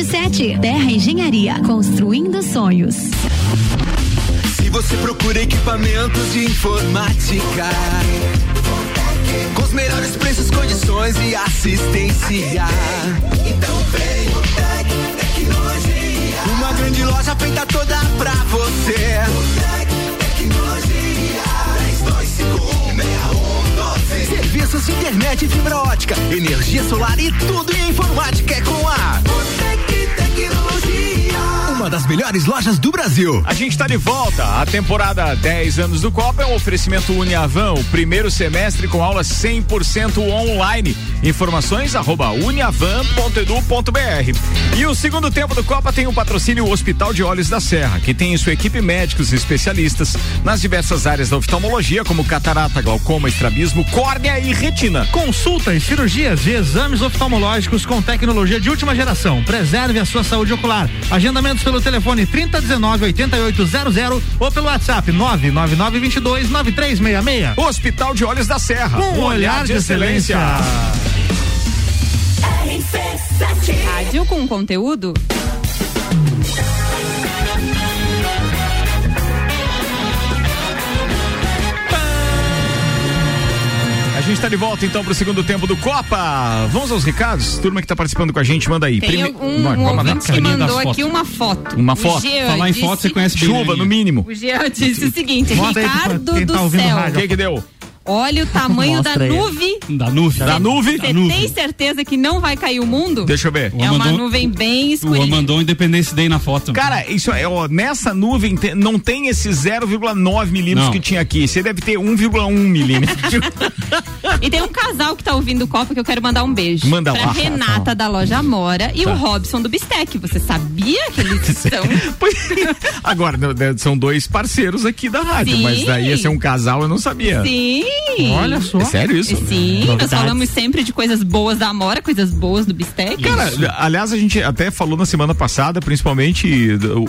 Speaker 11: 2327. Terra Engenharia, construindo sonhos.
Speaker 7: Se você procura equipamentos de informática, com os melhores preços, condições e assistência, então vem o Tec Tecnologia. Uma grande loja feita toda pra você. O Tec Tecnologia. 32516112. Serviços de internet fibra ótica, energia solar e tudo em informática é com melhores lojas do Brasil.
Speaker 1: A gente está de volta. A temporada 10 anos do Copa é um oferecimento Uniavan, o primeiro semestre com aulas 100% online. Informações arroba uniavan.edu.br. E o segundo tempo do Copa tem o patrocínio Hospital de Olhos da Serra, que tem em sua equipe médicos e especialistas nas diversas áreas da oftalmologia, como catarata, glaucoma, estrabismo, córnea e retina.
Speaker 2: Consulta e cirurgias de exames oftalmológicos com tecnologia de última geração. Preserve a sua saúde ocular. Agendamentos pelo telefone 3019 8800 ou pelo WhatsApp 99922 9366.
Speaker 1: Hospital de Olhos da Serra.
Speaker 2: Um olhar de excelência.
Speaker 4: Rádio com conteúdo.
Speaker 1: Gente está de volta então para o segundo tempo do Copa. Vamos aos recados? Turma que está participando com a gente, manda aí.
Speaker 4: Tem
Speaker 1: Prime-
Speaker 4: um,
Speaker 1: Vai,
Speaker 4: um ouvinte que mandou aqui uma foto.
Speaker 1: Uma
Speaker 4: O
Speaker 1: foto.
Speaker 4: Jean
Speaker 1: Falar em
Speaker 4: disse-
Speaker 1: foto, você conhece bem, Chuva, né, no mínimo.
Speaker 4: O Jean disse o seguinte, Ricardo
Speaker 1: quem tá
Speaker 4: do
Speaker 1: ouvindo
Speaker 4: céu.
Speaker 1: rádio. O que que deu?
Speaker 4: Olha o tamanho da
Speaker 1: Mostra aí.
Speaker 4: nuvem.
Speaker 3: Da nuvem.
Speaker 1: Da nuvem?
Speaker 4: Você tem certeza que não vai cair o mundo?
Speaker 1: Deixa eu ver.
Speaker 4: É uma nuvem bem
Speaker 3: O
Speaker 4: escurinha.
Speaker 3: mandou Independence Day na foto.
Speaker 1: Cara, isso é, ó, nessa nuvem te- não tem esse 0,9 milímetros
Speaker 3: Não.
Speaker 1: que tinha aqui. Você deve ter 1,1 milímetro. [LAUGHS] [LAUGHS]
Speaker 4: E tem um casal que tá ouvindo o Copa que eu quero mandar um beijo.
Speaker 1: Manda
Speaker 4: pra
Speaker 1: lá.
Speaker 4: Renata da loja Amora e
Speaker 1: Tá.
Speaker 4: o Robson do Bistec. Você sabia que eles [LAUGHS] estão.
Speaker 1: Agora, né, são dois parceiros aqui da rádio,
Speaker 4: Sim.
Speaker 1: mas daí ia ser um casal, eu não sabia.
Speaker 4: Sim.
Speaker 1: Olha só. É sério isso?
Speaker 4: Sim, nós
Speaker 1: Novidades.
Speaker 4: falamos sempre de coisas boas da Amora, coisas boas do Bistec.
Speaker 1: Cara, aliás, a gente até falou na semana passada, principalmente,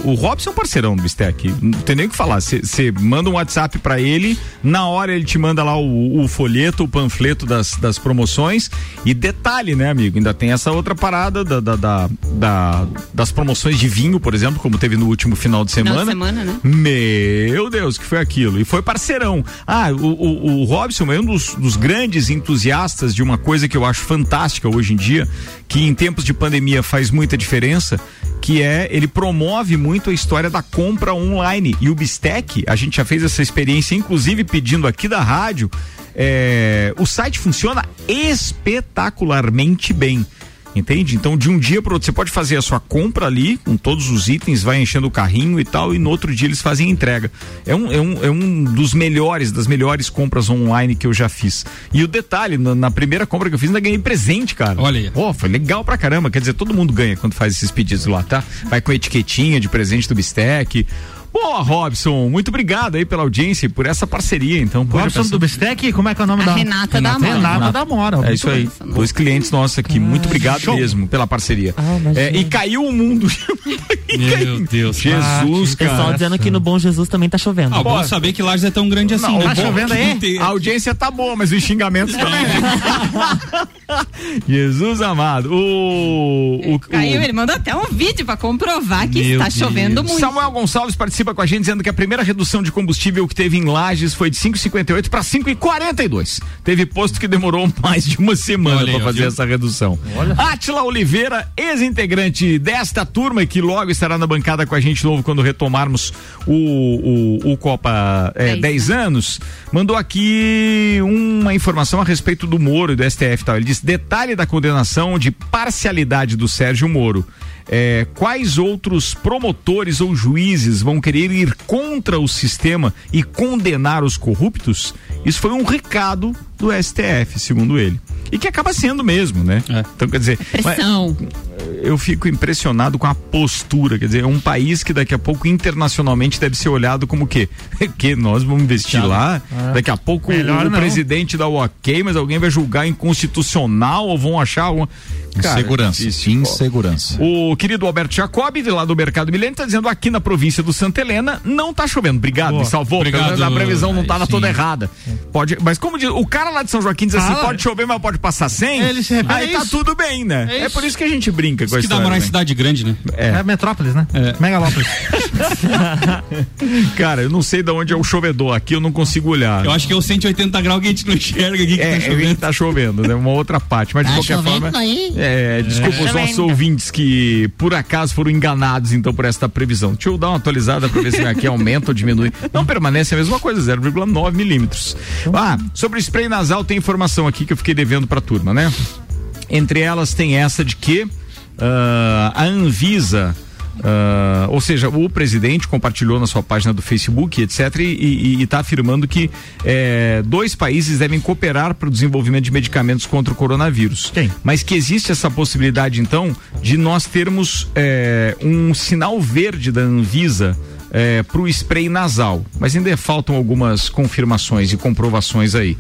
Speaker 1: o, o Robson é um parceirão do Bistec. Não tem nem o que falar. Você manda um WhatsApp pra ele, na hora ele te manda lá o, o folheto, o panfleto das, das promoções. E detalhe, né, amigo? Ainda tem essa outra parada da, da- da- da- das promoções de vinho, por exemplo, como teve no último final de
Speaker 4: Final
Speaker 1: semana.
Speaker 4: de semana, né?
Speaker 1: Meu Deus, que foi aquilo? E foi parceirão. Ah, o, o, o Robson é um dos, dos grandes entusiastas de uma coisa que eu acho fantástica hoje em dia, que em tempos de pandemia faz muita diferença, que é ele promove muito a história da compra online. E o Bistec, a gente já fez essa experiência, inclusive pedindo aqui da rádio. é, o site funciona espetacularmente bem. Entende? Então, de um dia para outro, você pode fazer a sua compra ali, com todos os itens, vai enchendo o carrinho e tal, e no outro dia eles fazem a entrega. É um, é um, é um dos melhores, das melhores compras online que eu já fiz. E o detalhe, na, na primeira compra que eu fiz, ainda ganhei presente, cara.
Speaker 3: Olha aí.
Speaker 1: Pô, foi legal pra caramba. Quer dizer, todo mundo ganha quando faz esses pedidos lá, tá? Vai com etiquetinha de presente do Bistec. Boa, Robson, muito obrigado aí pela audiência e por essa parceria, então.
Speaker 2: Robson do Bistec, como é que é o nome
Speaker 4: A
Speaker 2: da
Speaker 4: Renata da Amora.
Speaker 2: Renata da Amora.
Speaker 1: é isso aí. Dois clientes nossos aqui. Muito obrigado
Speaker 2: show.
Speaker 1: mesmo pela parceria. É, e caiu o mundo. [LAUGHS]
Speaker 3: Meu Deus.
Speaker 1: Jesus,
Speaker 6: O pessoal
Speaker 1: cara.
Speaker 6: dizendo que no Bom Jesus também tá chovendo.
Speaker 3: Ah, bom saber que Lages é tão grande assim.
Speaker 1: Não,
Speaker 3: né?
Speaker 1: tá
Speaker 3: Bom,
Speaker 1: chovendo aí?
Speaker 3: tem-
Speaker 1: A audiência tá boa, mas os xingamentos também. [LAUGHS] Jesus amado. O, o,
Speaker 4: Caiu, ele mandou até um vídeo pra comprovar que
Speaker 1: Meu
Speaker 4: está
Speaker 1: Deus.
Speaker 4: chovendo muito.
Speaker 1: Samuel Gonçalves participa participa com a gente dizendo que a primeira redução de combustível que teve em Lages foi de 5,58 para 5,42. Teve posto que demorou [LAUGHS] mais de uma semana para fazer essa redução. Olha. Atila Oliveira, ex-integrante desta turma que logo estará na bancada com a gente novo quando retomarmos o, o, o Copa é, 10 anos, mandou aqui uma informação a respeito do Moro e do STF. Tal. Ele disse: detalhe da condenação de parcialidade do Sérgio Moro. É, quais outros promotores ou juízes vão querer ir contra o sistema e condenar os corruptos? Isso foi um recado do STF, segundo ele. E que acaba sendo mesmo, né? É. Então, quer dizer.
Speaker 4: Pressão.
Speaker 1: eu fico impressionado com a postura. Quer dizer, é um país que daqui a pouco internacionalmente deve ser olhado como o quê? [LAUGHS] que nós vamos investir lá. É. Daqui a pouco Melhor o não. presidente dá o ok, mas alguém vai julgar inconstitucional ou vão achar alguma.
Speaker 5: Cara, insegurança. Difícil, insegurança.
Speaker 1: O querido Alberto Jacob, de lá do Mercado Milênio, está dizendo aqui na província do Santa Helena não está chovendo. Obrigado, Boa. me salvou. Obrigado. A previsão não estava toda errada. Pode, mas como diz, o cara lá de São Joaquim diz assim, pode chover, mas pode passar sem.
Speaker 2: Ele se
Speaker 1: aí tá tudo bem, né? É, é, por isso que a gente brinca com isso.
Speaker 3: que dá morar em cidade grande, né?
Speaker 2: É. é metrópolis, né? É. Megalópolis. [LAUGHS]
Speaker 1: cara, eu não sei de onde é o chovedor. Aqui eu não consigo olhar.
Speaker 3: Eu acho que é o 180 graus que a gente não enxerga aqui que
Speaker 1: é, tá chovendo. tá chovendo, né? Uma outra parte. Mas tá de qualquer forma. Aí? É, desculpa os nossos ouvintes que por acaso foram enganados então por esta previsão. Deixa eu dar uma atualizada para ver se aqui aumenta ou diminui. Não permanece a mesma coisa, 0,9 milímetros. Ah, sobre o spray nasal tem informação aqui que eu fiquei devendo para a turma, né? Entre elas tem essa de que uh, a Anvisa Uh, ou seja, o presidente compartilhou na sua página do Facebook, etc., e está afirmando que é, dois países devem cooperar para o desenvolvimento de medicamentos contra o coronavírus.
Speaker 2: Sim.
Speaker 1: Mas que existe essa possibilidade, então, de nós termos é, um sinal verde da Anvisa é, para o spray nasal. Mas ainda faltam algumas confirmações e comprovações aí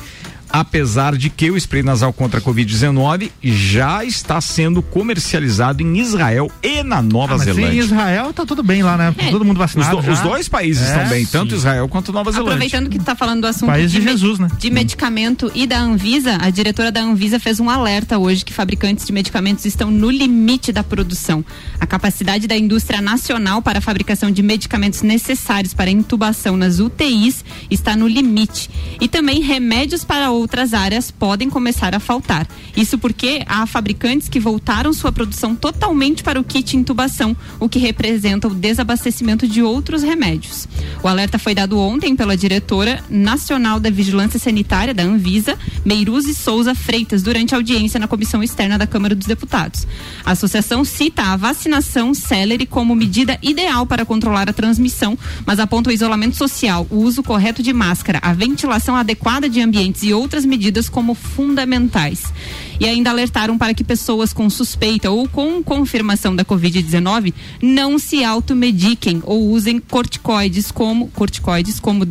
Speaker 1: apesar de que o spray nasal contra a Covid-19 já está sendo comercializado em Israel e na Nova ah, Zelândia.
Speaker 2: Em Israel tá tudo bem lá, né? É. Todo mundo vacinado.
Speaker 1: Os, do, os dois países é, estão bem, sim. tanto Israel quanto Nova Zelândia.
Speaker 4: Aproveitando que está falando do assunto
Speaker 2: País de, de Jesus, né?
Speaker 4: De medicamento e da Anvisa, a diretora da Anvisa fez um alerta hoje que fabricantes de medicamentos estão no limite da produção. A capacidade da indústria nacional para a fabricação de medicamentos necessários para intubação nas UTIs está no limite. E também remédios para outras áreas podem começar a faltar. Isso porque há fabricantes que voltaram sua produção totalmente para o kit intubação, o que representa o desabastecimento de outros remédios. O alerta foi dado ontem pela diretora nacional da Vigilância Sanitária da Anvisa, Meiruzi Souza Freitas, durante audiência na comissão externa da Câmara dos Deputados. A associação cita a vacinação célere como medida ideal para controlar a transmissão, mas aponta o isolamento social, o uso correto de máscara, a ventilação adequada de ambientes e outras medidas como fundamentais. E ainda alertaram para que pessoas com suspeita ou com confirmação da Covid-19 não se automediquem ou usem corticoides como corticoides como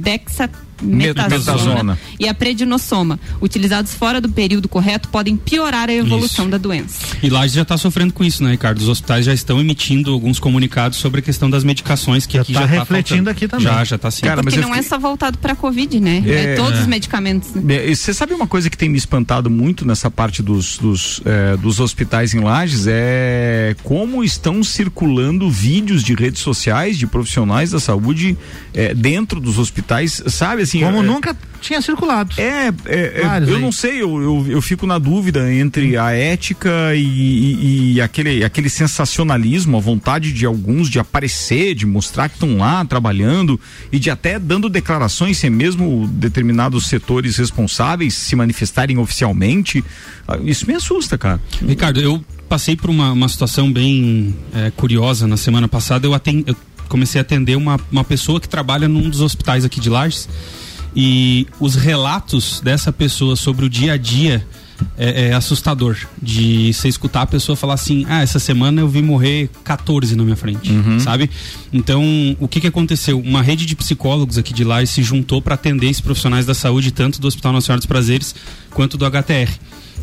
Speaker 4: Dexa metasona e a prednisona, utilizados fora do período correto, podem piorar a evolução isso. da doença.
Speaker 3: E lá já está sofrendo com isso, né, Ricardo? Os hospitais já estão emitindo alguns comunicados sobre a questão das medicações que já aqui tá já está
Speaker 2: refletindo tá aqui também.
Speaker 3: Já, já está sim.
Speaker 4: Cara, Porque não é só voltado para a Covid, né? É, é todos é. os medicamentos.
Speaker 1: Né? Você sabe uma coisa que tem me espantado muito nessa parte dos, dos, é, dos hospitais em Lages é como estão circulando vídeos de redes sociais de profissionais da saúde é, dentro dos hospitais, sabe? Assim.
Speaker 2: Como é, nunca tinha circulado.
Speaker 1: É, é, é eu aí. não sei, eu, eu, eu, fico na dúvida entre a ética e, e, e, aquele, aquele sensacionalismo, a vontade de alguns de aparecer, de mostrar que estão lá trabalhando e de até dando declarações sem mesmo determinados setores responsáveis se manifestarem oficialmente. Ah, isso me assusta, cara.
Speaker 3: Ricardo, eu passei por uma, uma situação bem é, curiosa na semana passada. Eu, atend, eu comecei a atender uma, uma pessoa que trabalha num dos hospitais aqui de Lages e os relatos dessa pessoa sobre o dia a dia é, é, assustador de você escutar a pessoa falar assim: ah, essa semana eu vi morrer 14 na minha frente, uhum. sabe? Então, o que que aconteceu? Uma rede de psicólogos aqui de lá se juntou para atender esses profissionais da saúde, tanto do Hospital Nacional dos Prazeres quanto do HTR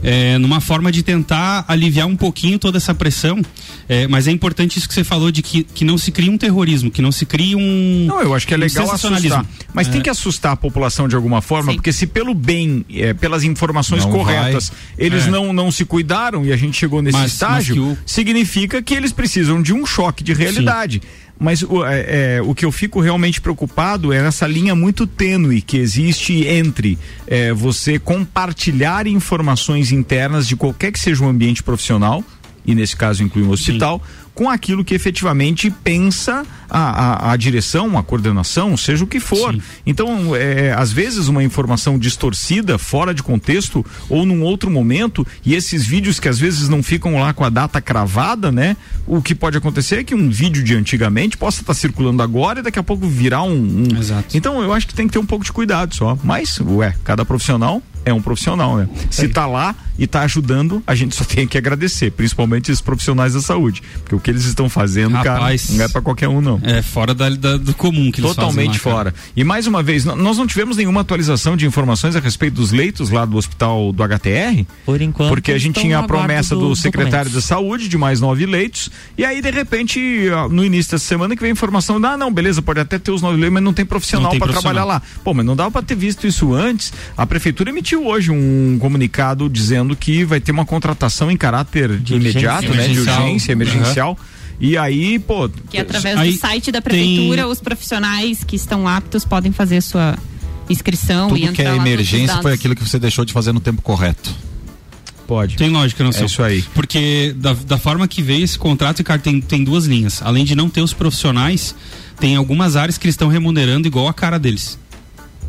Speaker 3: é, numa forma de tentar aliviar um pouquinho toda essa pressão. É, mas é importante isso que você falou de que, que não se crie um terrorismo, que não se crie um.
Speaker 1: Não, eu acho que é legal assustar. Mas é. tem que assustar a população de alguma forma, Sim. porque se pelo bem, é, pelas informações não corretas, vai. eles é. não, não se cuidaram e a gente chegou nesse mas, estágio, mas o... significa que eles precisam de um choque de realidade. Sim Mas o, é, é, o que eu fico realmente preocupado é essa linha muito tênue que existe entre é, você compartilhar informações internas de qualquer que seja o ambiente profissional, e nesse caso inclui um hospital, com aquilo que efetivamente pensa a, a, a direção, a coordenação, seja o que for. Sim. Então, é, às vezes, uma informação distorcida, fora de contexto, ou num outro momento, e esses vídeos que às vezes não ficam lá com a data cravada, né? O que pode acontecer é que um vídeo de antigamente possa estar circulando agora e daqui a pouco virar um. um...
Speaker 3: Exato.
Speaker 1: Então, eu acho que tem que ter um pouco de cuidado só. Mas, ué, cada profissional é um profissional, né? Se tá lá e tá ajudando, a gente só [LAUGHS] tem que agradecer, principalmente os profissionais da saúde, porque o que eles estão fazendo,
Speaker 3: Rapaz,
Speaker 1: cara, não é para qualquer um não.
Speaker 3: É fora da, da, do comum que eles
Speaker 1: Totalmente
Speaker 3: fazem lá,
Speaker 1: fora. E mais uma vez, nós não tivemos nenhuma atualização de informações a respeito dos leitos lá do hospital do HTR?
Speaker 6: Por enquanto.
Speaker 1: Porque a gente tinha a promessa do, do secretário da saúde de mais nove leitos, e aí de repente, no início dessa semana que vem a informação, ah, não, beleza, pode até ter os nove leitos, mas não tem profissional para trabalhar lá. Pô, mas não dava para ter visto isso antes. A prefeitura emitiu hoje um comunicado dizendo que vai ter uma contratação em caráter de imediato, né? De urgência, emergencial. Uhum. E aí, pô.
Speaker 4: Que através aí do site da prefeitura, tem... os profissionais que estão aptos podem fazer sua inscrição
Speaker 5: Tudo
Speaker 4: e entrar
Speaker 5: que é emergência foi aquilo que você deixou de fazer no tempo correto.
Speaker 1: Pode.
Speaker 3: Tem lógica, não
Speaker 1: sei. É isso aí.
Speaker 3: Porque da, da forma que veio esse contrato, cara, tem, tem duas linhas. Além de não ter os profissionais, tem algumas áreas que eles estão remunerando igual a cara deles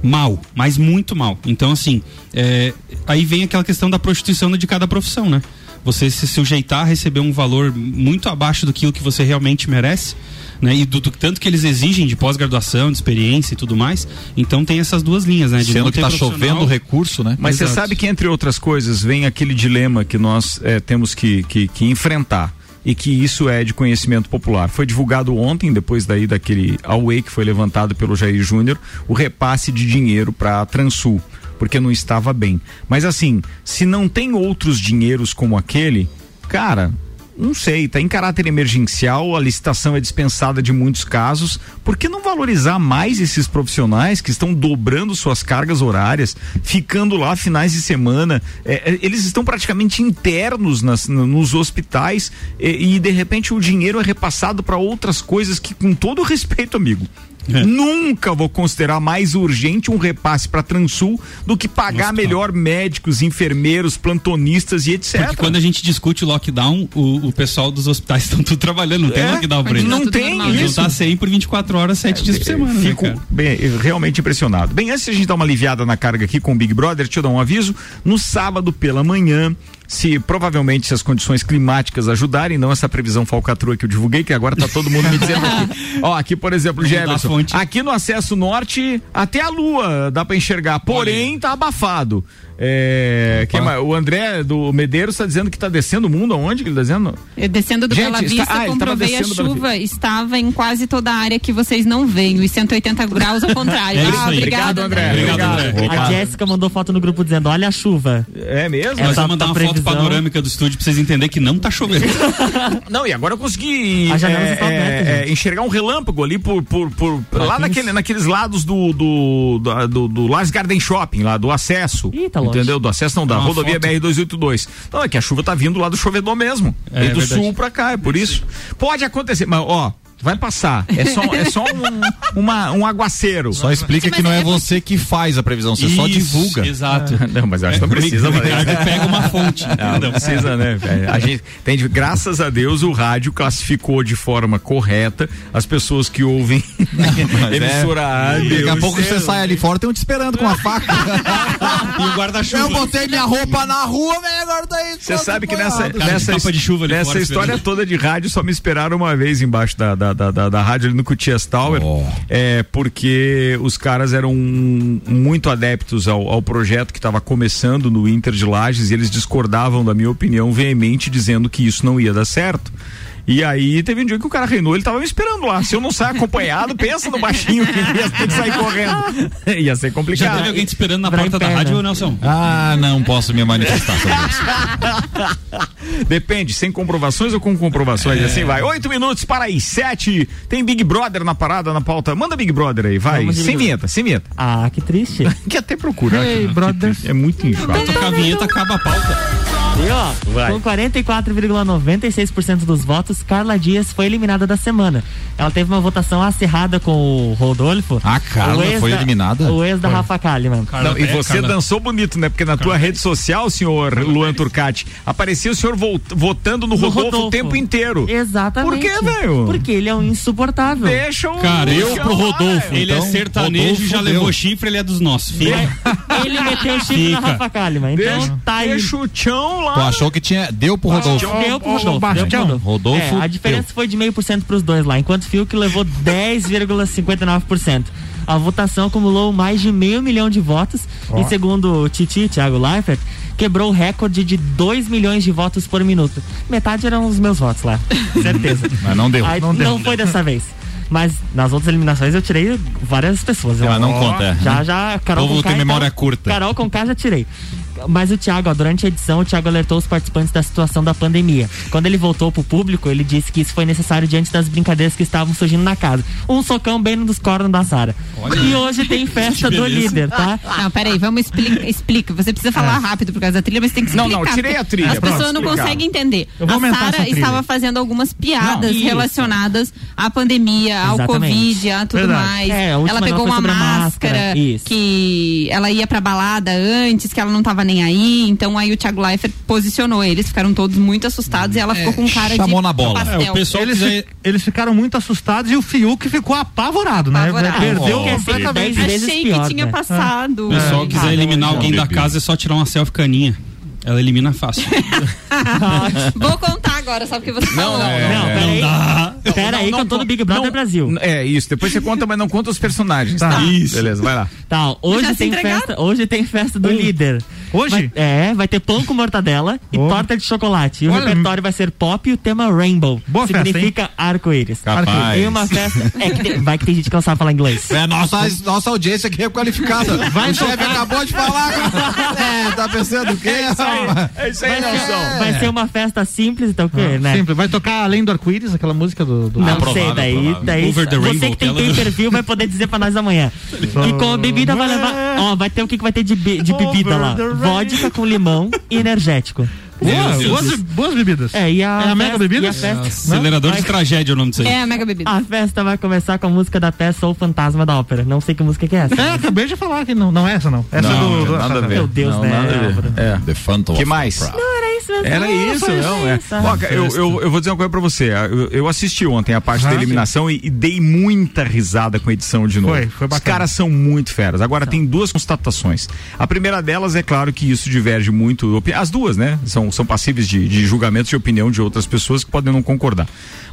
Speaker 3: mal, mas muito mal. Então, assim, é, aí vem aquela questão da prostituição de cada profissão, né? Você se sujeitar a receber um valor muito abaixo do que o que você realmente merece. Né, e do, do, tanto que eles exigem de pós-graduação, de experiência e tudo mais. Então tem essas duas linhas, né? De
Speaker 5: Sendo que está chovendo recurso, né?
Speaker 1: Mas você sabe que, entre outras coisas, vem aquele dilema que nós é, temos que, que, que enfrentar e que isso é de conhecimento popular. Foi divulgado ontem, depois daí daquele away que foi levantado pelo Jair Júnior, o repasse de dinheiro para a Transul, porque não estava bem. Mas assim, se não tem outros dinheiros como aquele, cara, não sei, está em caráter emergencial, a licitação é dispensada de muitos casos. Por que não valorizar mais esses profissionais que estão dobrando suas cargas horárias, ficando lá finais de semana? É, é eles estão praticamente internos nas, nos hospitais e, e de repente o dinheiro é repassado para outras coisas que, com todo [LAUGHS] respeito, amigo, é. Nunca vou considerar mais urgente um repasse para Transul do que pagar Nossa, melhor médicos, enfermeiros, plantonistas e etc.
Speaker 3: Porque quando a gente discute o lockdown, o, o pessoal dos hospitais [LAUGHS] estão tudo trabalhando, não tem é, lockdown pra eles.
Speaker 1: Não, não tem normal. isso.
Speaker 3: Não tá 100 por 24 horas, 7 é, dias por semana. Né,
Speaker 1: fico
Speaker 3: né,
Speaker 1: bem, realmente impressionado. Bem, antes de a gente dar uma aliviada na carga aqui com o Big Brother, deixa eu dar um aviso. No sábado pela manhã, se provavelmente se as condições climáticas ajudarem, não essa previsão falcatrua que eu divulguei, que agora tá todo mundo me dizendo aqui. [LAUGHS] Ó, aqui, por exemplo, Jefferson, aqui no acesso norte, até a lua dá para enxergar, porém tá abafado. É, quem, o André do Medeiros está dizendo que está descendo o mundo aonde que ele está dizendo?
Speaker 4: Descendo do Gente, Bela Vista, está, ah, comprovei a chuva estava em quase toda a área que vocês não veem, os 180 graus ao contrário.
Speaker 3: É ah,
Speaker 4: obrigado,
Speaker 3: André. Obrigado, André.
Speaker 6: Obrigado. A Jéssica mandou foto no grupo dizendo, olha a chuva.
Speaker 1: É mesmo?
Speaker 3: Mas vou mandar uma previsão. foto panorâmica do estúdio para vocês entenderem que não está chovendo. [LAUGHS]
Speaker 1: não, e agora eu consegui é, é, é, enxergar um relâmpago ali por, por, por lá naquele, naqueles lados do do, do, do, do Lars Garden Shopping, lá do acesso.
Speaker 6: Ih, tá
Speaker 1: entendeu? Do acesso não da rodovia BR-282. Não, é que a chuva tá vindo lá do chovedor mesmo. É, do verdade. sul pra cá, é por isso. Pode acontecer, mas ó, Vai passar. É só, é só um, uma, um aguaceiro.
Speaker 5: Só explica que não é você que faz a previsão, você Isso, só divulga.
Speaker 3: Exato.
Speaker 1: Não, mas eu acho que não precisa.
Speaker 3: Mas... pega uma fonte. [LAUGHS]
Speaker 1: Não, não precisa, né? A gente tem, graças a Deus, o rádio classificou de forma correta as pessoas que ouvem [LAUGHS] emissora é.
Speaker 5: Daqui a pouco você sai ali fora, tem um te esperando com uma faca. [LAUGHS]
Speaker 3: e o guarda-chuva.
Speaker 5: Eu botei minha roupa na rua, velho, agora tá aí.
Speaker 1: Você sabe que nessa, nessa,
Speaker 3: de chuva
Speaker 1: nessa história toda de rádio só me esperaram uma vez embaixo da, da da, da, da, rádio ali no Cutias Tower, oh. é, porque os caras eram muito adeptos ao, ao projeto que estava começando no Inter de Lages e eles discordavam da minha opinião veemente, dizendo que isso não ia dar certo. E aí teve um dia que o cara reinou, ele tava me esperando lá. Se eu não sair acompanhado, [LAUGHS] pensa no baixinho que ia ter que sair correndo. [LAUGHS] ia ser complicado.
Speaker 3: Já teve alguém te esperando na porta da rádio, Nelson?
Speaker 5: Ah, não posso me manifestar sobre isso. [LAUGHS]
Speaker 1: Depende, sem comprovações ou com comprovações, é. assim vai. Oito minutos para aí, sete. Tem Big Brother na parada, na pauta. Manda Big Brother aí, vai. Vamos sem vinheta, sem vinheta.
Speaker 6: Ah, que triste.
Speaker 1: que até procurar.
Speaker 6: Ei, brother.
Speaker 1: É muito inchado.
Speaker 3: Tocar a vinheta, acaba a pauta.
Speaker 6: E ó,
Speaker 1: Vai.
Speaker 6: com 44,96% dos votos, Carla Dias foi eliminada da semana. Ela teve uma votação acirrada com o Rodolfo.
Speaker 5: A Carla
Speaker 6: o ex
Speaker 5: foi
Speaker 6: da-
Speaker 5: eliminada?
Speaker 6: O ex da
Speaker 5: Foi.
Speaker 6: Rafa Kalimann.
Speaker 1: Não, e você dançou bonito, né? Porque na tua rede social, senhor Luan Turcati, aparecia o senhor votando no,
Speaker 6: No
Speaker 1: Rodolfo,
Speaker 6: Rodolfo.
Speaker 1: o tempo inteiro.
Speaker 6: Exatamente.
Speaker 1: Por quê, velho?
Speaker 6: Porque ele é um insuportável.
Speaker 1: Deixa o.
Speaker 3: Cara, eu pro Rodolfo.
Speaker 1: velho.
Speaker 3: Ele é
Speaker 5: Então,
Speaker 3: sertanejo
Speaker 5: Rodolfo
Speaker 3: e já
Speaker 5: deu.
Speaker 3: levou chifre, ele é dos nossos. Fica.
Speaker 6: Ele meteu chifre na
Speaker 3: Fica.
Speaker 6: Rafa Kalimann. Então
Speaker 1: Deixa,
Speaker 6: tá aí.
Speaker 1: deixa o chão lá.
Speaker 5: Tu achou que tinha. Deu pro Rodolfo.
Speaker 6: Deu pro Rodolfo. deu pro
Speaker 2: Bastião.
Speaker 6: Rodolfo.
Speaker 5: Rodolfo
Speaker 6: É, a diferença foi de meio por cento pros dois lá, enquanto o Fiuk levou [LAUGHS] 10,59%. A votação acumulou mais de meio milhão de votos
Speaker 2: Ó.
Speaker 6: e segundo o Titi, Thiago Leifert, quebrou o recorde de 2 milhões de votos por minuto. Metade eram os meus votos lá, [LAUGHS] certeza.
Speaker 5: Mas não deu.
Speaker 6: Aí,
Speaker 5: Não
Speaker 6: não
Speaker 5: deu.
Speaker 6: foi dessa vez. Mas nas outras eliminações eu tirei várias pessoas.
Speaker 5: Ah, não conta, é.
Speaker 6: Já, já, Carol
Speaker 5: Povo
Speaker 6: Conká,
Speaker 5: tem memória
Speaker 6: então,
Speaker 5: curta.
Speaker 6: Carol Conká já tirei. Mas o Thiago, ó, durante a edição, o Thiago alertou os participantes da situação da pandemia. Quando ele voltou pro público, ele disse que isso foi necessário diante das brincadeiras que estavam surgindo na casa. Um socão bem nos cornos da Sara. E hoje tem festa do líder, tá?
Speaker 4: Não, peraí, vamos explicar. Explica. Você precisa falar rápido por causa da trilha, mas tem que
Speaker 1: Não,
Speaker 4: explicar.
Speaker 1: não, tirei
Speaker 4: porque
Speaker 1: a trilha,
Speaker 4: As pessoas não conseguem entender.
Speaker 2: Eu vou
Speaker 4: a Sara estava fazendo algumas piadas
Speaker 6: Não,
Speaker 4: relacionadas à pandemia, ao
Speaker 6: Exatamente.
Speaker 4: Covid, a tudo
Speaker 2: Verdade.
Speaker 4: mais.
Speaker 6: É,
Speaker 4: ela pegou
Speaker 6: não
Speaker 4: uma máscara,
Speaker 6: máscara,
Speaker 4: que ela ia pra balada antes, que ela não tava nem aí. Então aí o Thiago Leifert posicionou eles, ficaram todos muito assustados e ela ficou com cara
Speaker 5: chamou
Speaker 4: de
Speaker 5: na bola.
Speaker 3: É, o pessoal
Speaker 2: Eles,
Speaker 3: quiser-
Speaker 2: eles ficaram muito assustados e o Fiuk ficou apavorado, né?
Speaker 4: Apavorado.
Speaker 2: Perdeu
Speaker 5: Oh,
Speaker 6: é
Speaker 2: completamente.
Speaker 6: 10 vezes
Speaker 4: Achei
Speaker 6: pior,
Speaker 4: que tinha
Speaker 6: né?
Speaker 4: passado.
Speaker 3: O pessoal quiser
Speaker 4: cara.
Speaker 3: eliminar alguém da casa é só tirar uma selfie caninha. Ela elimina fácil. [LAUGHS]
Speaker 4: Vou contar agora, só porque você falou.
Speaker 6: Não, peraí. Pera aí,
Speaker 1: Não,
Speaker 6: que eu tô
Speaker 1: não,
Speaker 6: no Big Brother
Speaker 1: não,
Speaker 6: Brasil.
Speaker 1: É isso, depois você conta, mas não conta os personagens.
Speaker 2: Tá.
Speaker 1: Isso. Beleza, vai lá.
Speaker 6: Tá, hoje
Speaker 4: Já se
Speaker 6: tem
Speaker 4: entregaram?
Speaker 6: festa, hoje tem festa do líder.
Speaker 2: Hoje?
Speaker 6: Vai- é, vai ter pão com mortadela e
Speaker 2: Oh.
Speaker 6: torta de chocolate. E o
Speaker 2: Olha,
Speaker 6: repertório vai ser pop e o tema rainbow.
Speaker 2: Boa festa,
Speaker 6: Significa arco-íris.
Speaker 5: Capaz.
Speaker 6: E uma festa. É que tem- vai que tem gente que não sabe falar inglês.
Speaker 5: É nossa, nossa audiência aqui é qualificada. [LAUGHS]
Speaker 2: Vai
Speaker 5: o chefe acabou de falar. [LAUGHS] é, tá pensando o quê?
Speaker 1: É isso aí,
Speaker 6: Vai ser,
Speaker 1: Nelson.
Speaker 6: vai ser uma festa simples, então quê, né?
Speaker 2: Simples. Vai tocar Além do Arco-Íris, aquela música do. do...
Speaker 6: Não
Speaker 5: Ah, provável,
Speaker 6: sei, daí,
Speaker 5: provável.
Speaker 6: daí
Speaker 3: Over the
Speaker 6: você
Speaker 3: Rainbow,
Speaker 6: que tem
Speaker 3: aquela do-
Speaker 6: pay-per-view vai poder dizer pra nós amanhã. [LAUGHS] E com a bebida vai levar, ó, vai ter o que que vai ter de, be- de bebida
Speaker 2: Over
Speaker 6: lá? Vodka com limão e energético.
Speaker 2: Boa,
Speaker 3: Deus.
Speaker 2: boas, boas bebidas.
Speaker 6: É, e a,
Speaker 2: É a Mega
Speaker 6: festa-
Speaker 2: Bebidas?
Speaker 6: e a festa-
Speaker 3: Acelerador de tragédia é o nome disso aí.
Speaker 4: É a Mega Bebida.
Speaker 6: A festa vai começar com a música da peça ou Fantasma da Ópera. Não sei que música que é essa.
Speaker 2: É, acabei de falar que não, não é essa não. Essa
Speaker 1: Não,
Speaker 2: é do. do
Speaker 1: nada a ver.
Speaker 6: Meu Deus,
Speaker 1: Não,
Speaker 6: né,
Speaker 1: nada a ver. É.
Speaker 5: The Phantom
Speaker 1: que mais?
Speaker 5: Opera.
Speaker 6: Não, era isso.
Speaker 1: Era
Speaker 6: Não,
Speaker 1: isso,
Speaker 6: foi
Speaker 1: não, é.
Speaker 6: isso.
Speaker 1: Ó, cara, eu, eu, eu vou dizer uma coisa pra você. Eu, eu assisti ontem a parte
Speaker 2: Ah,
Speaker 1: da eliminação e, e dei muita risada com a edição de novo.
Speaker 2: Foi, foi
Speaker 1: Os
Speaker 2: bacana.
Speaker 1: caras são muito feras. Agora, tem duas constatações. A primeira delas é claro que isso diverge muito. As duas, né? São, são passíveis de, de julgamentos e opinião de outras pessoas que podem não concordar.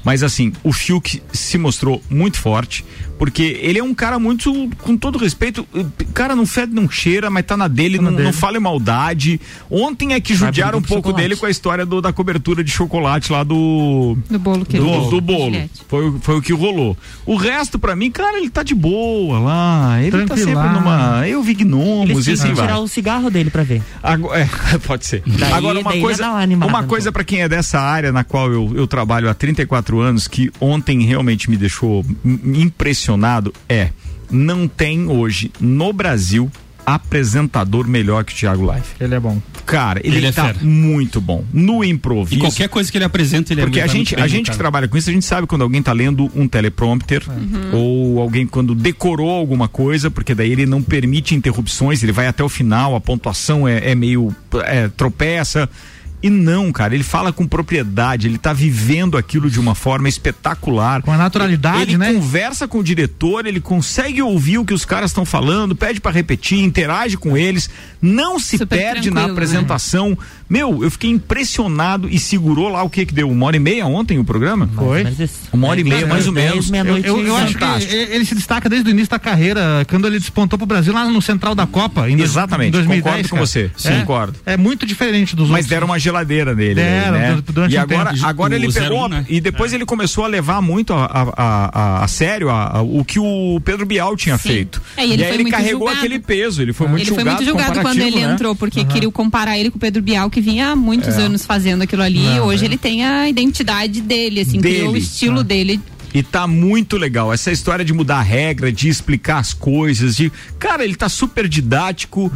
Speaker 1: Mas assim, o Fiuk se mostrou muito forte, porque ele é um cara muito, com todo respeito, cara não fede, não cheira, mas tá na dele,
Speaker 2: Tá na
Speaker 1: não,
Speaker 2: dele.
Speaker 1: não fala em maldade. Ontem é que
Speaker 6: Vai
Speaker 1: judiaram um pouco
Speaker 6: chocolate.
Speaker 1: dele com a história do- da cobertura de chocolate lá do.
Speaker 4: Do bolo que ele
Speaker 1: Do,
Speaker 4: fez.
Speaker 1: do bolo. Foi, o- foi o que rolou. O resto, pra mim, cara, ele tá de boa lá. Ele tá sempre numa. Eu vi gnomos e assim vai.
Speaker 6: tirar o cigarro dele pra ver.
Speaker 1: Agora, é, [LAUGHS] pode ser.
Speaker 6: Daí-
Speaker 1: Agora, uma coisa,
Speaker 6: uma
Speaker 1: coisa para quem é dessa área na qual eu, eu trabalho há 34 anos, que ontem realmente me deixou impressionado, é: não tem hoje no Brasil apresentador melhor que o Thiago Life.
Speaker 2: Ele é bom.
Speaker 1: Cara, ele,
Speaker 3: Ele é
Speaker 1: tá
Speaker 3: fera.
Speaker 1: muito bom. No improviso.
Speaker 3: E qualquer coisa que ele apresenta, ele
Speaker 1: Porque
Speaker 3: é
Speaker 1: a
Speaker 3: vai
Speaker 1: gente,
Speaker 3: muito
Speaker 1: a gente que trabalha com isso, a gente sabe quando alguém tá lendo um teleprompter ou alguém quando decorou alguma coisa, porque daí ele não permite interrupções, ele vai até o final, a pontuação é, é meio é, tropeça. E não, cara, ele fala com propriedade, ele tá vivendo aquilo de uma forma espetacular.
Speaker 2: Com a naturalidade,
Speaker 1: ele
Speaker 2: né?
Speaker 1: conversa com o diretor, ele consegue ouvir o que os caras estão falando, pede pra repetir, interage com eles, não se
Speaker 4: Super
Speaker 1: perde na
Speaker 4: né?
Speaker 1: apresentação. Meu, eu fiquei impressionado e segurou lá o que que deu? Uma hora e meia ontem o programa?
Speaker 2: Foi.
Speaker 1: Uma hora e meia, mais ou
Speaker 6: dez,
Speaker 1: menos.
Speaker 2: Eu, eu, eu
Speaker 6: e-
Speaker 2: acho que
Speaker 1: Fantástico.
Speaker 2: ele, ele se destaca desde o início da carreira, quando ele despontou pro Brasil lá no Central da Copa. Em
Speaker 1: Exatamente,
Speaker 2: em 2010,
Speaker 1: concordo com
Speaker 2: cara.
Speaker 1: você,
Speaker 2: É,
Speaker 1: concordo.
Speaker 2: É muito diferente dos
Speaker 1: Mas
Speaker 2: outros.
Speaker 1: deram uma geladeira nele.
Speaker 2: Deram,
Speaker 1: né?
Speaker 2: du- durante
Speaker 1: e agora,
Speaker 2: tempo.
Speaker 1: agora ele pegou.
Speaker 3: 01, né?
Speaker 1: E depois ele começou a levar muito a, a, a- a- a sério a- a- o que o Pedro Bial tinha
Speaker 4: Sim.
Speaker 1: feito.
Speaker 4: É, e ele
Speaker 1: aí
Speaker 4: foi
Speaker 1: ele carregou
Speaker 4: julgado.
Speaker 1: aquele peso. Ele foi muito
Speaker 4: ele foi
Speaker 1: julgado.
Speaker 4: muito julgado quando ele
Speaker 1: né?
Speaker 4: entrou, porque queriam comparar ele com o Pedro Bial, que vinha há muitos
Speaker 1: É.
Speaker 4: anos fazendo aquilo ali. e
Speaker 1: Não,
Speaker 4: hoje
Speaker 1: é.
Speaker 4: ele tem a identidade dele, assim,
Speaker 1: Dele,
Speaker 4: criou o estilo
Speaker 1: ah.
Speaker 4: dele.
Speaker 1: E tá muito legal. Essa história de mudar a regra, de explicar as coisas, de. Cara, ele tá super didático.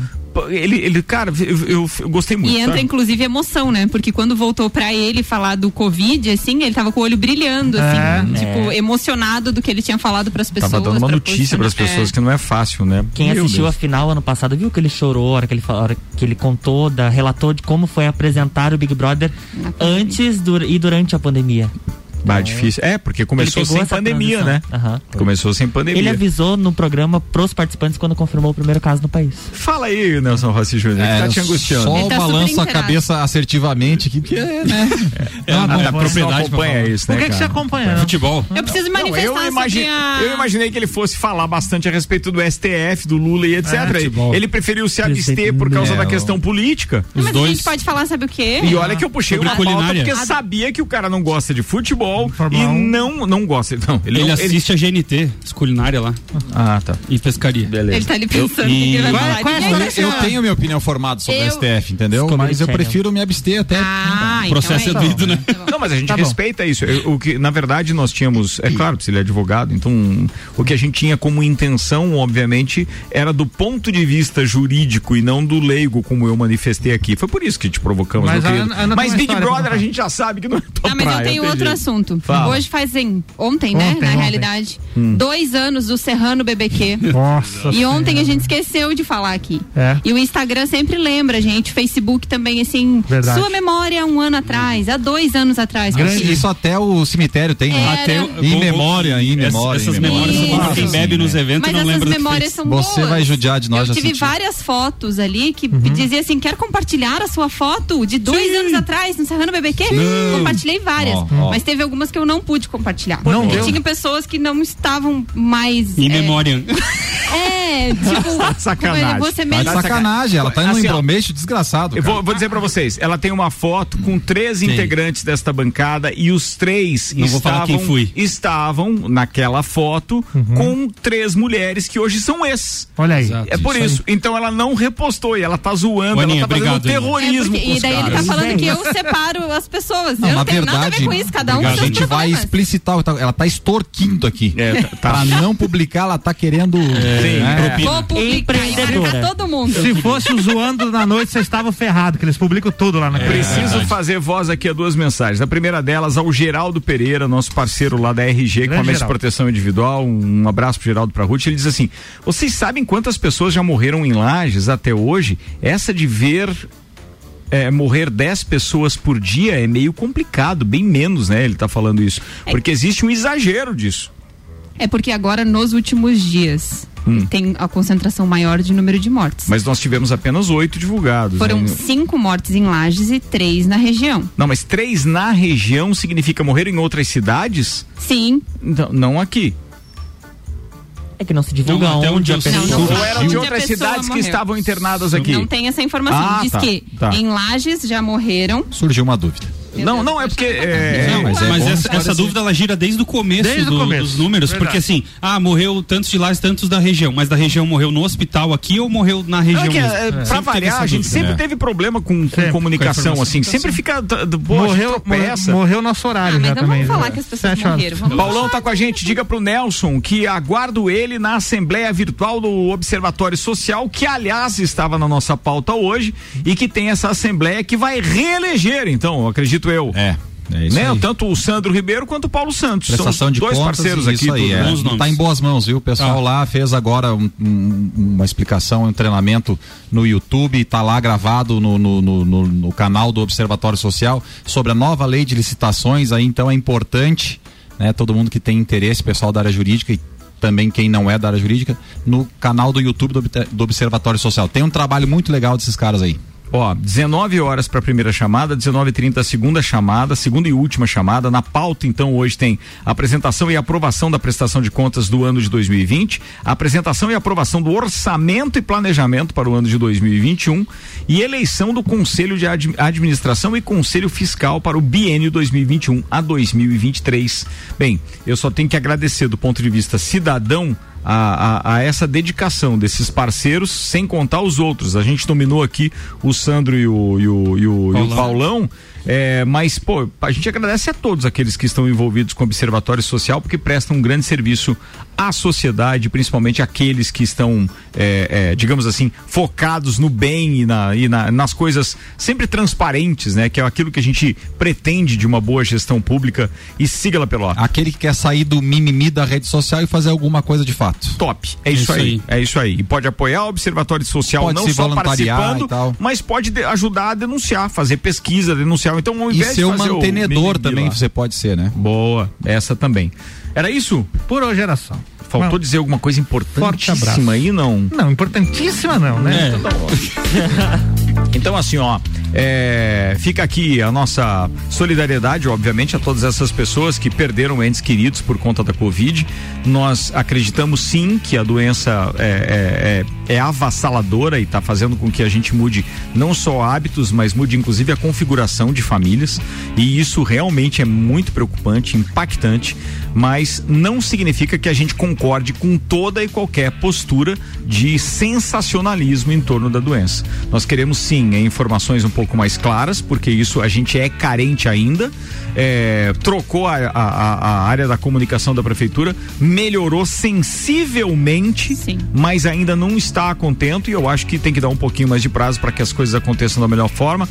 Speaker 1: Ele, ele cara, eu, eu, eu gostei muito.
Speaker 4: E entra,
Speaker 1: sabe?
Speaker 4: inclusive, emoção, né? Porque quando voltou pra ele falar do Covid, assim, ele tava com o olho brilhando, assim,
Speaker 1: É.
Speaker 4: tipo, emocionado do que ele tinha falado pras pessoas.
Speaker 1: Tava dando uma
Speaker 4: pra
Speaker 1: notícia para as
Speaker 4: posicionar-
Speaker 1: pessoas que não é fácil, né?
Speaker 6: Quem
Speaker 1: Meu
Speaker 6: assistiu
Speaker 1: Deus.
Speaker 6: a final ano passado viu que ele chorou, a hora que ele, hora que ele contou, da, relatou de como foi apresentar o Big Brother antes du- e durante a pandemia.
Speaker 1: Bah, difícil. É, porque começou sem pandemia,
Speaker 6: transição.
Speaker 1: né?
Speaker 6: Aham.
Speaker 1: Começou sem pandemia.
Speaker 6: Ele avisou no programa pros participantes quando confirmou o primeiro caso no país.
Speaker 1: Fala aí, Nelson Rossi Júnior,
Speaker 5: É,
Speaker 1: que tá te angustiando.
Speaker 5: Só
Speaker 4: tá
Speaker 5: balança a cabeça assertivamente aqui, porque é, né? [LAUGHS]
Speaker 1: É,
Speaker 2: Não,
Speaker 1: a,
Speaker 2: não,
Speaker 1: a
Speaker 2: não,
Speaker 1: propriedade
Speaker 2: não
Speaker 1: acompanha isso,
Speaker 2: Por
Speaker 1: né,
Speaker 2: que que
Speaker 1: cara?
Speaker 2: você acompanha?
Speaker 3: Futebol.
Speaker 4: Eu preciso
Speaker 1: Não,
Speaker 4: manifestar
Speaker 1: eu, imagi-
Speaker 4: sobre a...
Speaker 1: eu imaginei que ele fosse falar bastante a respeito do STF, do Lula e etc.
Speaker 2: É,
Speaker 1: ele preferiu se abster por causa da questão política.
Speaker 4: Mas
Speaker 3: Os
Speaker 4: a
Speaker 3: dois.
Speaker 4: gente pode falar, sabe o quê?
Speaker 1: E olha que eu puxei uma pauta porque sabia que o cara não gosta de futebol
Speaker 2: Fórmula
Speaker 1: e não, não gosta. Não, ele,
Speaker 3: Ele,
Speaker 1: não,
Speaker 3: assiste a GNT, as culinária lá.
Speaker 1: Ah, tá.
Speaker 3: E pescaria.
Speaker 1: Beleza.
Speaker 4: Ele tá ali pensando o
Speaker 3: e-
Speaker 4: que ele vai
Speaker 2: é-
Speaker 4: falar.
Speaker 2: qual é a
Speaker 5: Eu tenho minha opinião formada sobre
Speaker 4: Eu-
Speaker 5: o STF, entendeu? Mas eu prefiro me abster até.
Speaker 4: Ah, então
Speaker 3: Processo
Speaker 4: é
Speaker 3: é
Speaker 4: isso.
Speaker 3: doído, né?
Speaker 4: Bom.
Speaker 1: Não, mas a gente
Speaker 2: Tá
Speaker 1: respeita isso. Eu- o que, na verdade, nós tínhamos, é claro, se ele é advogado, então o que a gente tinha como intenção, obviamente, era do ponto de vista jurídico e não do leigo, como eu manifestei aqui. Foi por isso que te provocamos,
Speaker 2: Mas
Speaker 1: meu
Speaker 2: a
Speaker 1: querido.
Speaker 2: Tem
Speaker 1: mas Big Brother a gente já sabe que não é tua
Speaker 4: Ah, mas eu
Speaker 1: praia,
Speaker 4: tenho
Speaker 1: tem
Speaker 4: outro
Speaker 1: jeito.
Speaker 4: assunto.
Speaker 1: Fala.
Speaker 4: Hoje fazem, ontem, né,
Speaker 2: Ontem,
Speaker 4: na
Speaker 2: ontem.
Speaker 4: realidade,
Speaker 1: Hum.
Speaker 4: dois anos do Serrano BBQ.
Speaker 2: Nossa
Speaker 4: E ontem
Speaker 2: Senhora.
Speaker 4: a gente esqueceu de falar aqui.
Speaker 2: É.
Speaker 4: E o Instagram sempre lembra, gente. O Facebook também, assim.
Speaker 5: Verdade.
Speaker 4: Sua memória um ano atrás, há dois anos atrás.
Speaker 5: Grande, isso até o cemitério tem, né?
Speaker 4: Era. Até o-
Speaker 5: Em memória, em memória.
Speaker 3: essas
Speaker 5: em
Speaker 3: memórias
Speaker 5: memória.
Speaker 3: são quem bebe nos eventos
Speaker 4: Mas
Speaker 3: não
Speaker 4: essas
Speaker 3: lembra
Speaker 4: memórias são
Speaker 5: Você
Speaker 4: boas.
Speaker 5: vai judiar de nós,
Speaker 4: Eu
Speaker 5: já
Speaker 4: tive
Speaker 5: senti.
Speaker 4: várias fotos ali que dizia assim: quer compartilhar a sua foto de dois anos atrás no Serrano BBQ?
Speaker 5: Sim.
Speaker 4: Compartilhei várias.
Speaker 5: Ó, ó.
Speaker 4: Mas teve algumas que eu não pude compartilhar.
Speaker 2: Não
Speaker 4: porque
Speaker 2: deu?
Speaker 4: tinha pessoas que não estavam mais.
Speaker 3: Em
Speaker 4: é,
Speaker 3: memória.
Speaker 4: É, tipo, [LAUGHS]
Speaker 1: Sacanagem.
Speaker 4: Você
Speaker 5: Tá
Speaker 4: mesmo.
Speaker 5: de sacanagem, ela tá indo
Speaker 1: Assim,
Speaker 5: em
Speaker 1: ó,
Speaker 5: bromeixo desgraçado.
Speaker 1: Eu
Speaker 5: cara.
Speaker 1: vou, vou dizer pra vocês, ela tem uma foto com três integrantes desta bancada e os três
Speaker 3: Não vou falar
Speaker 1: estavam,
Speaker 3: quem fui.
Speaker 1: estavam naquela foto com três mulheres que hoje são ex.
Speaker 2: Olha aí.
Speaker 3: Exato.
Speaker 1: É por
Speaker 3: Isso
Speaker 1: isso. Então ela não repostou e ela tá zoando,
Speaker 3: Aninha,
Speaker 1: ela tá fazendo
Speaker 3: obrigado,
Speaker 1: terrorismo
Speaker 4: É, porque- e daí ele tá falando que eu separo as pessoas.
Speaker 5: Não,
Speaker 4: eu não tenho nada a
Speaker 5: verdade,
Speaker 4: ver com isso, cada um
Speaker 5: gente vai explicitar, o que tá- ela tá extorquindo aqui.
Speaker 1: É, tá- tá.
Speaker 5: Pra não publicar, ela tá querendo. né?
Speaker 4: Vou publicar e marcar todo mundo.
Speaker 2: Se fosse o zoando na noite, vocês estavam ferrados, que eles publicam tudo lá na
Speaker 1: Preciso fazer voz aqui a duas mensagens. A primeira delas ao Geraldo Pereira, nosso parceiro lá da RG, com a
Speaker 2: Grande
Speaker 1: Mestre de
Speaker 2: Geraldo.
Speaker 1: Proteção Individual. Um abraço pro Geraldo pra Ruth. Ele diz assim: Vocês sabem quantas pessoas já morreram em lajes até hoje? Essa de ver. É, morrer 10 pessoas por dia é meio complicado, bem menos, né? Ele tá falando isso. Porque existe um exagero disso.
Speaker 4: É porque agora, nos últimos dias,
Speaker 1: Hum.
Speaker 4: tem a concentração maior de número de mortes.
Speaker 1: Mas nós tivemos apenas oito divulgados.
Speaker 4: Foram
Speaker 1: né?
Speaker 4: cinco mortes em Lages e três na região.
Speaker 1: Não, mas três na região significa morrer em outras cidades?
Speaker 4: Sim.
Speaker 1: Não, não aqui.
Speaker 6: É que não se divulga
Speaker 3: Não,
Speaker 6: onde
Speaker 3: onde
Speaker 6: a pessoa.
Speaker 4: Não, não
Speaker 1: Ou eram de outras cidades que
Speaker 4: morreu.
Speaker 1: estavam internadas aqui?
Speaker 4: Não tem essa informação.
Speaker 1: Ah,
Speaker 4: Diz
Speaker 1: tá,
Speaker 4: que
Speaker 1: tá.
Speaker 4: em Lages já morreram.
Speaker 5: Surgiu uma dúvida.
Speaker 1: Não, não, é porque. É,
Speaker 3: Não, mas
Speaker 5: é bom
Speaker 3: essa, essa dúvida ela gira desde o começo,
Speaker 2: Desde o
Speaker 3: do-
Speaker 2: começo.
Speaker 3: dos números,
Speaker 2: Verdade.
Speaker 3: porque assim, ah, morreu tantos de lá e tantos da região, mas da região morreu no hospital aqui ou morreu na
Speaker 1: Não,
Speaker 3: região
Speaker 1: é que,
Speaker 3: mesmo?
Speaker 1: é,
Speaker 3: Sempre
Speaker 1: pra
Speaker 3: teve
Speaker 1: variar, a gente
Speaker 3: dúvida.
Speaker 1: sempre
Speaker 5: É.
Speaker 1: teve problema com, com comunicação,
Speaker 3: com
Speaker 1: assim. Sempre fica. d- d- Pô,
Speaker 2: morreu,
Speaker 1: tropeça.
Speaker 2: morreu nosso horário
Speaker 4: Ah, mas
Speaker 2: já
Speaker 4: não
Speaker 2: também.
Speaker 4: vamos falar
Speaker 2: né?
Speaker 4: que as pessoas morreram.
Speaker 1: Paulão tá com a gente. Diga pro Nelson que aguardo ele na Assembleia Virtual do Observatório Social, que aliás estava na nossa pauta hoje, e que tem essa Assembleia que vai reeleger, então, acredito eu.
Speaker 5: É, é isso
Speaker 1: né?
Speaker 5: aí.
Speaker 1: Tanto o Sandro Ribeiro quanto o Paulo Santos.
Speaker 5: Prestação
Speaker 1: São
Speaker 5: de
Speaker 1: dois
Speaker 5: contas,
Speaker 1: parceiros
Speaker 5: isso
Speaker 1: aqui.
Speaker 5: aí, é.
Speaker 3: nomes.
Speaker 5: Tá em boas mãos, viu? O pessoal
Speaker 3: Ah.
Speaker 5: lá fez agora um- um- uma explicação, um treinamento no YouTube, tá lá gravado no, no, no- no- canal do Observatório Social sobre a nova lei de licitações, aí então é importante, né? Todo mundo que tem interesse, pessoal da área jurídica e também quem não é da área jurídica, no canal do YouTube do, do Observatório Social. Tem um trabalho muito legal desses caras aí.
Speaker 1: Ó, 19 horas para a primeira chamada, 19h30 a segunda chamada, segunda e última chamada. Na pauta, então, hoje tem apresentação e aprovação da prestação de contas do ano de 2020, apresentação e aprovação do orçamento e planejamento para o ano de 2021 e eleição do Conselho de Ad- Administração e Conselho Fiscal para o biênio 2021 a 2023. Bem, eu só tenho que agradecer do ponto de vista cidadão a, a- a essa dedicação desses parceiros, sem contar os outros. A gente nominou aqui o Sandro e o, e o, e o- e o
Speaker 3: Paulão.
Speaker 1: É, mas, pô, a gente agradece a todos aqueles que estão envolvidos com o Observatório Social, porque prestam um grande serviço à sociedade, principalmente aqueles que estão, é, é, digamos assim, focados no bem e, na, e na, nas coisas sempre transparentes, né? Que é aquilo que a gente pretende de uma boa gestão pública. E siga lá pelo
Speaker 5: Aquele que quer sair do mimimi da rede social e fazer alguma coisa de fato.
Speaker 1: Top. É isso,
Speaker 5: isso
Speaker 1: aí.
Speaker 5: aí.
Speaker 1: É isso aí. E pode apoiar o Observatório Social
Speaker 5: Pode
Speaker 1: não
Speaker 5: se
Speaker 1: só participando, mas pode de- ajudar a denunciar, fazer pesquisa, denunciar. Então, ao
Speaker 5: E
Speaker 1: invés
Speaker 5: ser um
Speaker 1: fazer o
Speaker 5: mantenedor também
Speaker 1: lá.
Speaker 5: você pode ser, né?
Speaker 1: Boa, essa também. Era isso?
Speaker 2: Por hoje era só.
Speaker 1: Faltou
Speaker 2: Bom,
Speaker 1: dizer alguma coisa importantíssima aí, não?
Speaker 2: Não, importantíssima não, né?
Speaker 1: É.
Speaker 2: Então tá. [LAUGHS]
Speaker 1: Então, assim, ó, é, fica aqui a nossa solidariedade, obviamente, a todas essas pessoas que perderam entes queridos por conta da Covid. Nós acreditamos sim que a doença é, é, é, é avassaladora e está fazendo com que a gente mude não só hábitos, mas mude inclusive a configuração de famílias. E isso realmente é muito preocupante, impactante, mas não significa que a gente concorde com toda e qualquer postura de sensacionalismo em torno da doença. Nós queremos sim é, informações um pouco mais claras, porque isso a gente é carente ainda. É, trocou a, a- a- a área da comunicação da prefeitura, melhorou sensivelmente, mas ainda não está contento e eu acho que tem que dar um pouquinho mais de prazo para que as coisas aconteçam da melhor forma.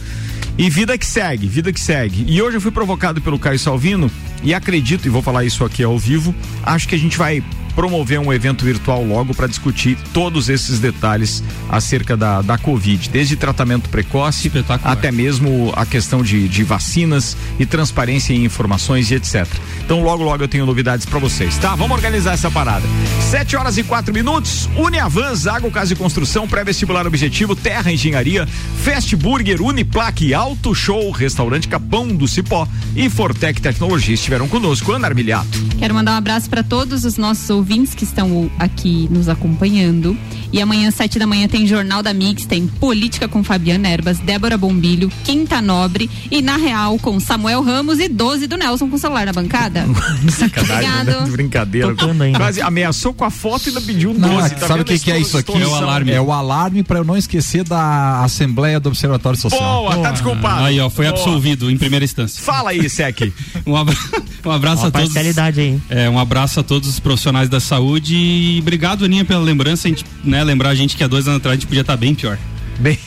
Speaker 1: E vida que segue, vida que segue. E hoje eu fui provocado pelo Caio Salvino e acredito, e vou falar isso aqui ao vivo, acho que a gente vai promover um evento virtual logo para discutir todos esses detalhes acerca da, da Covid, desde tratamento precoce até mesmo a questão de, de vacinas e transparência em informações e etc. Então logo logo eu tenho novidades para vocês, tá? Vamos organizar essa parada. Sete horas e quatro minutos, Uniavan, Zago Casa e Construção, pré-vestibular objetivo, Terra Engenharia, Fast Burger, Uniplaque, Auto Show, Restaurante Capão do Cipó e Fortec Tecnologia estiveram conosco. Ana Armiliato.
Speaker 4: Quero mandar um abraço para todos os nossos ouvintes que estão aqui nos acompanhando. E amanhã, sete da manhã, tem Jornal da Mix, tem Política com Fabiana Erbas, Débora Bombilho, Quinta Nobre e Na Real com Samuel Ramos e 12 do Nelson com o celular na bancada. [LAUGHS]
Speaker 1: Sacanagem,
Speaker 4: Obrigado.
Speaker 1: né? Brincadeira.
Speaker 6: Tocando ainda.
Speaker 1: Quase ameaçou com a foto e ainda pediu um
Speaker 5: Não,
Speaker 1: 12. tá
Speaker 5: sabe o que, que é isso aqui?
Speaker 1: situação?
Speaker 5: É o alarme para eu não esquecer da Assembleia do Observatório Social.
Speaker 1: Boa, tá desculpado.
Speaker 3: Aí, ó, foi
Speaker 1: Boa.
Speaker 3: absolvido em primeira instância.
Speaker 1: Fala aí, Sec. [LAUGHS]
Speaker 3: Um, abra- [LAUGHS] um abraço
Speaker 6: Uma
Speaker 3: a todos.
Speaker 6: parcialidade aí.
Speaker 3: É, um abraço a todos os profissionais da saúde e obrigado, Aninha, pela lembrança. A gente, né, lembrar a gente que há dois anos atrás a gente podia estar bem pior.
Speaker 1: Bem.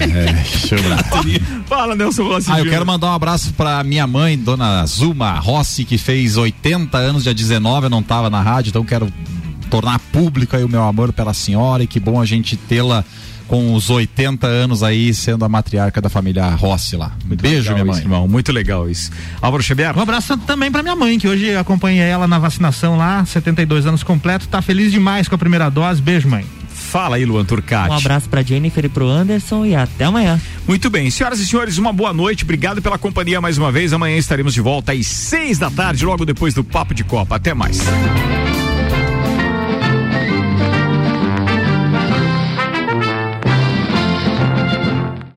Speaker 5: É, deixa eu ver. [LAUGHS]
Speaker 1: Fala, Nelson Rossi.
Speaker 5: Ah, eu quero mandar um abraço pra minha mãe, dona Zuma Rossi, que fez 80 anos, dia 19, eu não tava na rádio, então quero tornar público aí o meu amor pela senhora e que bom a gente tê-la com os 80 anos aí sendo a matriarca da família Rossi lá. Um beijo, minha mãe.
Speaker 1: isso, irmão. Muito legal isso. Álvaro Xavier.
Speaker 2: Um abraço também pra minha mãe, que hoje acompanhei ela na vacinação lá, 72 anos completo, tá feliz demais com a primeira dose. Beijo, mãe.
Speaker 1: Fala aí, Luan Turcati.
Speaker 6: Um abraço pra Jennifer e pro Anderson e até amanhã.
Speaker 1: Muito bem, senhoras e senhores, uma boa noite. Obrigado pela companhia mais uma vez. Amanhã estaremos de volta às seis da tarde, logo depois do Papo de Copa. Até mais.